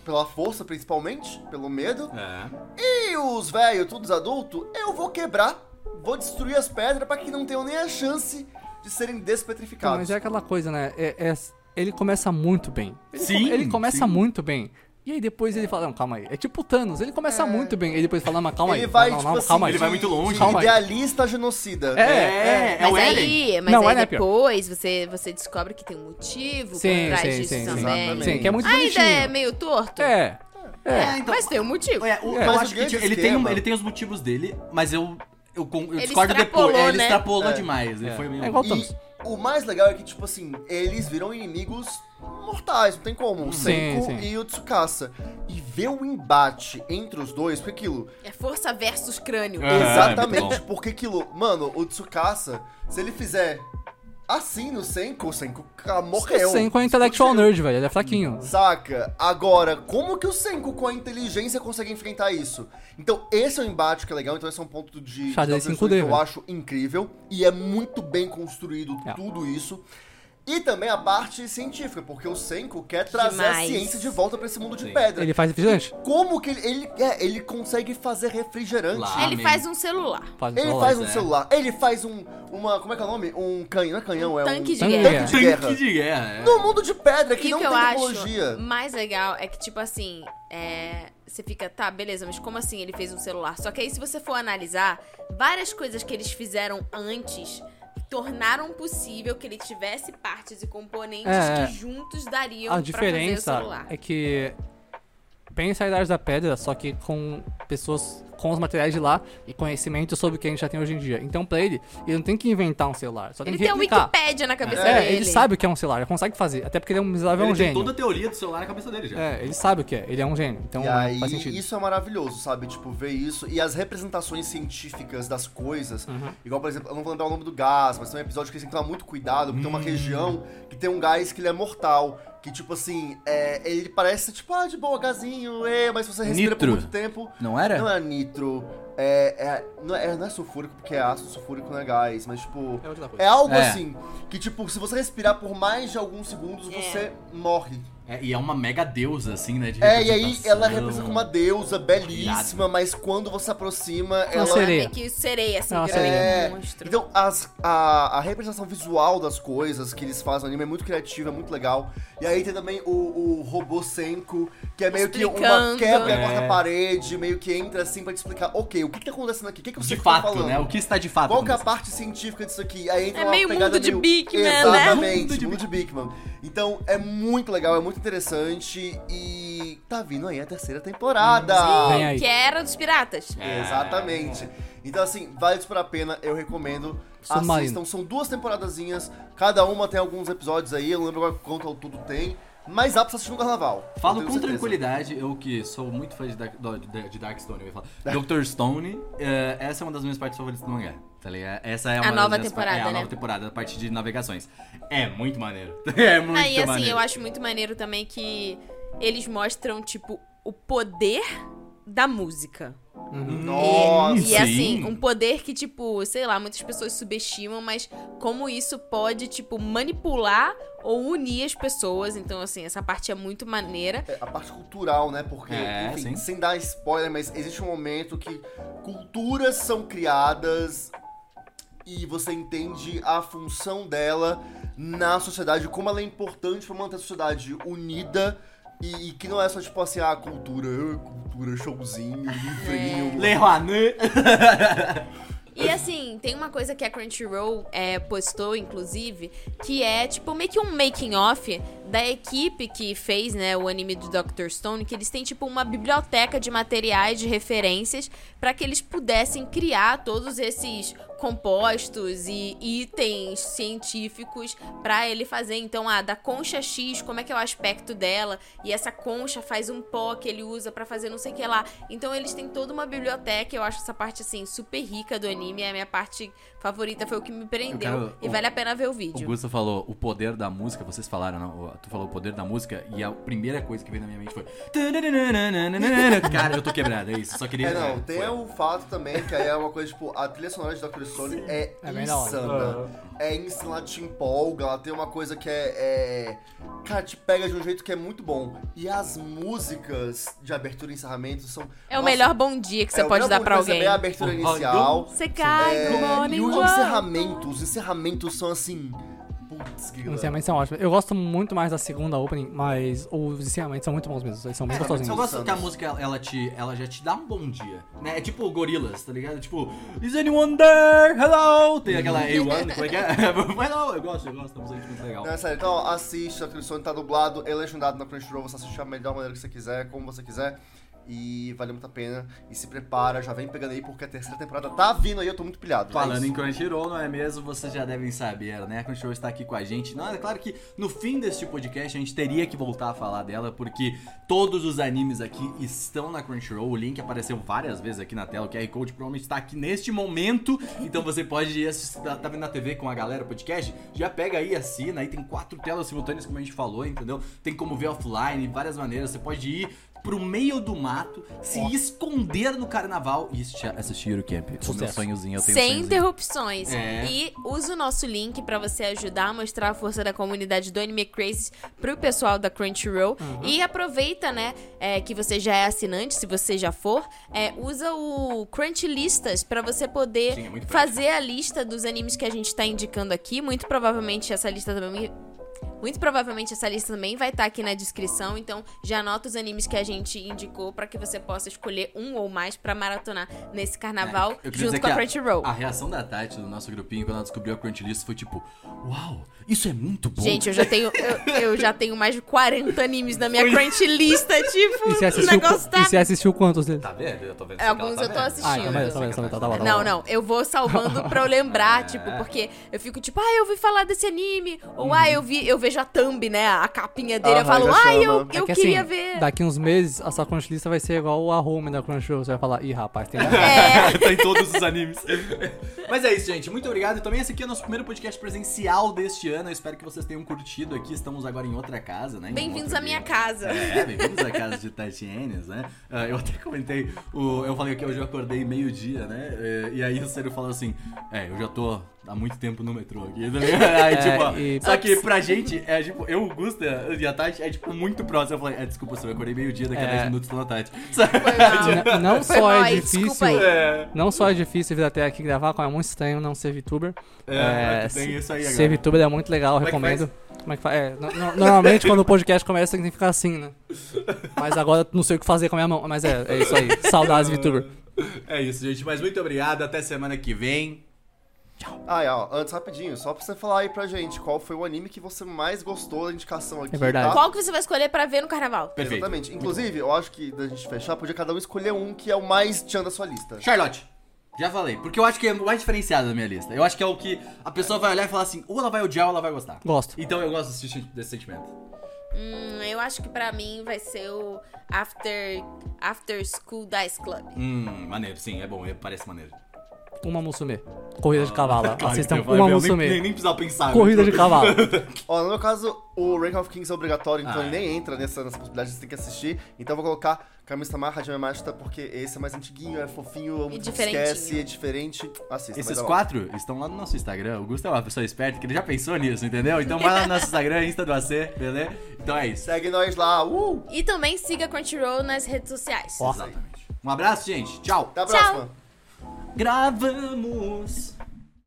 pela força principalmente, pelo medo. É. E os velhos, todos adultos, eu vou quebrar, vou destruir as pedras pra que não tenham nem a chance de serem Então, despetrificados. mas é aquela coisa, né? É- é- ele começa muito bem. Ele Sim, Ele começa sim. muito bem. E aí depois ele fala, não, calma aí. É tipo o Thanos, ele começa muito bem. E depois fala, mas calma Ele aí. vai, não, tipo não, assim, calma aí. Ele vai muito longe. Calma aí. idealista a genocida. É, É, é o Mas Eren. aí, mas Não, aí é depois você, você descobre que tem um motivo Sim, por trás sim, disso sim, sim. também. Exatamente. Sim, que é muito Ainda bonitinho. é meio torto? É. É, então, Mas tem um motivo. É, o- É. eu Mas acho o que tipo, ele, tem, um- ele tem os motivos dele, mas eu, eu, eu Ele discordo depois. É, ele né? extrapolou É. demais. Ele É. foi meio. É igual- E o mais legal é que, tipo assim, eles viram inimigos mortais, não tem como. O Sim, sim. e o Tsukasa. E ver o embate entre os dois, porque aquilo, É força versus crânio. É. exatamente, porque aquilo, mano, o Tsukasa, se ele fizer assim no Senko, o Senko morreu. Sem com a intellectual Explodiu. nerd, velho. Ele é fraquinho. Saca? Agora, como que o Senko com a inteligência consegue enfrentar isso? Então, esse é o embate que é legal, então esse é um ponto de, Xadrez Dr. 5D, Stone que eu velho. acho incrível. E é muito bem construído É. tudo isso. E também a parte científica, porque o Senko quer trazer a Demais. ciência de volta pra esse mundo de Sim. pedra. Ele faz refrigerante. Como que ele, ele, é, ele consegue fazer refrigerante? Lá. Ele faz um celular. Faz Ele celular. faz um é. celular, ele faz um, uma, como é que é o nome? Um canhão, não é canhão, é Tanque um de Tanque de guerra. tanque de guerra. Tanque de guerra. é. No mundo de pedra, que E o não que tem acho tecnologia. mais legal é que, tipo assim, é, você fica, tá, beleza, mas como assim ele fez um celular? Só que aí, se você for analisar, várias coisas que eles fizeram antes tornaram possível que ele tivesse partes e componentes É, que juntos dariam A pra fazer o diferença celular. é que pensa a Idade da Pedra, só que com pessoas com os materiais de lá e conhecimento sobre o que a gente já tem hoje em dia. Então, pra ele, ele não tem que inventar um celular, só tem Ele que tem a replicar. Wikipédia na cabeça É, dele. ele sabe o que é um celular, ele consegue fazer. Até porque ele é um miserável, é Ele um tem gênio. toda a teoria do celular na cabeça dele já. É, ele sabe o que é, ele é um gênio. Então E aí, faz sentido. isso é maravilhoso, sabe? Tipo, ver isso. E as representações científicas das coisas. Uhum. Igual, por exemplo, eu não vou lembrar o nome do gás, mas tem um episódio que eles têm que tomar muito cuidado, porque tem Hum. uma região que tem um gás que ele é mortal. Que, tipo assim, é, ele parece, tipo, ah, de boa, gazinho, é, mas você respira por Nitro. muito tempo. Não era? Não é nitro. É, é, não, é, não é sulfúrico, porque é ácido sulfúrico, não é gás, mas, tipo. É. É algo É. assim, que, tipo, se você respirar por mais de alguns segundos, É. você morre. É, e é uma mega deusa, assim, né? De É, e aí ela representa como uma deusa belíssima, mas quando você aproxima, ela. Uma sereia. É que sereia, assim, Não, vira sereia. É, um monstro. então as, a, a representação visual das coisas que eles fazem no anime é muito criativa, é muito legal. E aí tem também o, o robô Senko, que é meio que uma Explicando. quebra É. quarta parede, meio que entra assim pra te explicar, ok, o que, que tá acontecendo aqui? O que, que o De Senko tá fato, falando? né? O que está de fato. Qual que é a parte científica disso aqui? Aí entra É uma meio mundo de meio... Big Man, né? Exatamente, Mundo mundo de de Big Man. Então é muito legal, é muito interessante e tá vindo aí a terceira temporada. Aí. Que era dos piratas. É. Exatamente. Então, assim, vale super a pena, eu recomendo. Submarino. Assistam, são duas temporadazinhas, cada uma tem alguns episódios aí, eu não lembro agora quanto ao tudo tem, mas dá pra você assistir no carnaval. Falo com certeza. tranquilidade, eu que sou muito fã de, Dark, do- de, de Darkstone, eu ia falar. Dr. Stone, eh, essa é uma das minhas partes favoritas do mangá, tá ligado? Essa é uma das nova minhas temporada, é, a né? nova temporada, a parte de navegações. É muito maneiro. É muito Aí, assim, maneiro. eu acho muito maneiro também que eles mostram, tipo, o poder da música. Nossa! E, e assim, sim. um poder que, tipo, sei lá, muitas pessoas subestimam, mas como isso pode, tipo, manipular ou unir as pessoas. Então, assim, essa parte é muito maneira. É, A parte cultural, né? Porque, É, enfim, sim. sem dar spoiler, mas existe um momento que culturas são criadas e você entende a função dela na sociedade, como ela é importante pra manter a sociedade unida e, e que não é só tipo assim, ah, cultura, ah, cultura, showzinho, livrinho. Le Rouanet. E assim, tem uma coisa que a Crunchyroll é, postou, inclusive, que é tipo meio que um making off da equipe que fez, né, o anime do Dr. Stone, que eles têm tipo uma biblioteca de materiais, de referências, para que eles pudessem criar todos esses compostos e itens científicos para ele fazer. Então, ah, da concha X, como é que é o aspecto dela? E essa concha faz um pó que ele usa para fazer não sei o que lá. Então, eles têm toda uma biblioteca. Eu acho essa parte assim super rica do anime. É a minha parte favorita, foi o que me prendeu. quero- E o- vale a pena ver o O vídeo. Gusto falou o poder da música, vocês falaram, não? Tu falou o poder da música e a primeira coisa que veio na minha mente foi. Cara, eu tô quebrado, é isso. Só queria. É, não, tem foi. o fato também, que aí é uma coisa, tipo, a trilha sonora de Dr. Crunchyroll é, É insana. É insana, ela te empolga, ela tem uma coisa que é, é- Cara, te pega de um jeito que é muito bom. E as músicas de abertura e encerramento são... É o Nossa, melhor bom dia que você é, o pode dar pra alguém. É a abertura Oh, inicial. Você cai, É, e os encerramentos, os encerramentos são assim. Putz, que Os encerramentos são ótimos. Eu gosto muito mais da segunda opening, mas os encerramentos são muito bons mesmo. Eles são bem Eu gostosinhos. gosto que a música, ela- te, ela já te dá um bom dia, né? É tipo Gorillaz, tá ligado? Tipo, Is anyone there? Hello! Tem aquela A1, como é que é? Mas não, eu gosto, eu gosto, é música muito legal. Não, é sério, então assiste, a trilha sonora tá dublado, é legendado na Crunchyroll, você assiste da melhor maneira que você quiser, como você quiser. E vale muito a pena. E se prepara, já vem pegando aí, porque a terceira temporada tá vindo aí, eu tô muito pilhado. Falando é em. Crunchyroll, não é mesmo? Vocês já devem saber, né? A Crunchyroll está aqui com a gente. Não, é claro que no fim deste podcast a gente teria que voltar a falar dela, porque todos os animes aqui estão na Crunchyroll. O link apareceu várias vezes aqui na tela. O QR Code provavelmente está aqui neste momento. Então você pode ir assistir, tá tá vendo na TV com a galera o podcast? Já pega aí, assina. Aí tem quatro telas simultâneas, como a gente falou, entendeu? Tem como ver offline, várias maneiras. Você pode ir pro meio do mato, se esconder no carnaval e assistir, assistir o camp. O meu sonhozinho, eu tenho Sem sonhozinho. interrupções. É. E usa o nosso link pra você ajudar a mostrar a força da comunidade do Anime Crazy pro pessoal da Crunchyroll. Uhum. E aproveita, né, é, que você já é assinante, se você já for, é, usa o Crunch Listas pra você poder Sim, é fazer a lista dos animes que a gente tá indicando aqui. Muito provavelmente essa lista também. Muito provavelmente essa lista também vai estar aqui na descrição, então já anota os animes que a gente indicou pra que você possa escolher um ou mais pra maratonar nesse carnaval É, junto com a Crunchyroll. A reação da Tati do nosso grupinho quando ela descobriu a Crunchlist foi tipo, uau, isso é muito bom. Gente, eu já tenho eu, eu já tenho mais de 40 animes na minha crunch lista, tipo, E você o assistiu, negócio tá... e você assistiu quantos deles? Tá vendo? Eu tô vendo. Alguns Ela eu tô vendo. assistindo. Ah, tá tá tá tá. Não, não, eu vou salvando pra eu lembrar, tipo, porque eu fico tipo, ah, eu ouvi falar desse anime, ou ah, eu vi, eu vejo a thumb, né, a capinha dele, eu Aham, falo, já ah, eu, eu É que, queria assim, ver. Daqui uns meses, a sua crunch lista vai ser igual a home da Crunchyroll. Você vai falar, ih, rapaz, tem... É, tá em todos os animes. Mas é isso, gente. Muito obrigado. E também esse aqui é o nosso primeiro podcast presencial deste ano. Eu espero que vocês tenham curtido aqui. Estamos agora em outra casa, né? Em um bem-vindos outro à minha casa. É, bem-vindos à casa de Tatienes, né? Ah, eu até comentei, o, eu falei que hoje eu acordei meio-dia, né? É, E aí o Ciro falou assim: É, eu já tô há muito tempo no metrô aqui. tá? Aí, É, tipo, e- Só que pra gente, é tipo, eu, o Gusta e a Tati é tipo muito próximo. Eu falei: É, desculpa, Ciro, eu acordei meio-dia, daqui a É. 10 minutos tô na Tati. Não só é difícil... É. Não só é difícil vir até aqui gravar, como é muito estranho não ser VTuber. É, tem se- isso aí agora. Ser VTuber é muito legal, Como é recomendo. Como é que faz? É, no- no- normalmente quando o podcast começa tem que ficar assim, né? Mas agora não sei o que fazer com a minha mão. Mas é, é isso aí. Saudades VTuber. É isso, gente. Mas muito obrigado. Até semana que vem. Ah, é, ó, antes rapidinho, só pra você falar aí pra gente qual foi o anime que você mais gostou da indicação aqui. É verdade. tá? Qual que você vai escolher pra ver no carnaval? Perfeito. Exatamente. Inclusive, eu acho que da gente fechar, podia cada um escolher um que é o mais tchan da sua lista. Charlotte. Já falei, porque eu acho que é o mais diferenciado da minha lista. Eu acho que é o que a pessoa vai olhar e falar assim, ou ela vai odiar ou ela vai gostar. Gosto. Então eu gosto desse, desse sentimento. Hum, eu acho que pra mim vai ser o After, After School Dice Club. Hum, maneiro, sim, é bom, parece maneiro. Uma Musume. Corrida de cavalo. Claro, Assistam uma eu Musume. Nem, nem, nem precisava pensar. né? Corrida de cavalo. Ó, no meu caso, o Rank of Kings é obrigatório, então Ah, ele é. nem entra nessa, nessa possibilidade, você tem que assistir. Então eu vou colocar Kami-sama Hajime Mashita, porque esse é mais antiguinho, é fofinho, E esquece, é diferente. Assista, Esses mas é quatro estão lá no nosso Instagram. O Gusto é uma pessoa esperta que ele já pensou nisso, entendeu? Então vai lá no nosso Instagram, Insta do AC, beleza? Então é isso. Segue nós lá, uh! E também siga Crunchyroll nas redes sociais. Ó. Exatamente. Um abraço, gente. Tchau. Até a Tchau. próxima! Gravamos.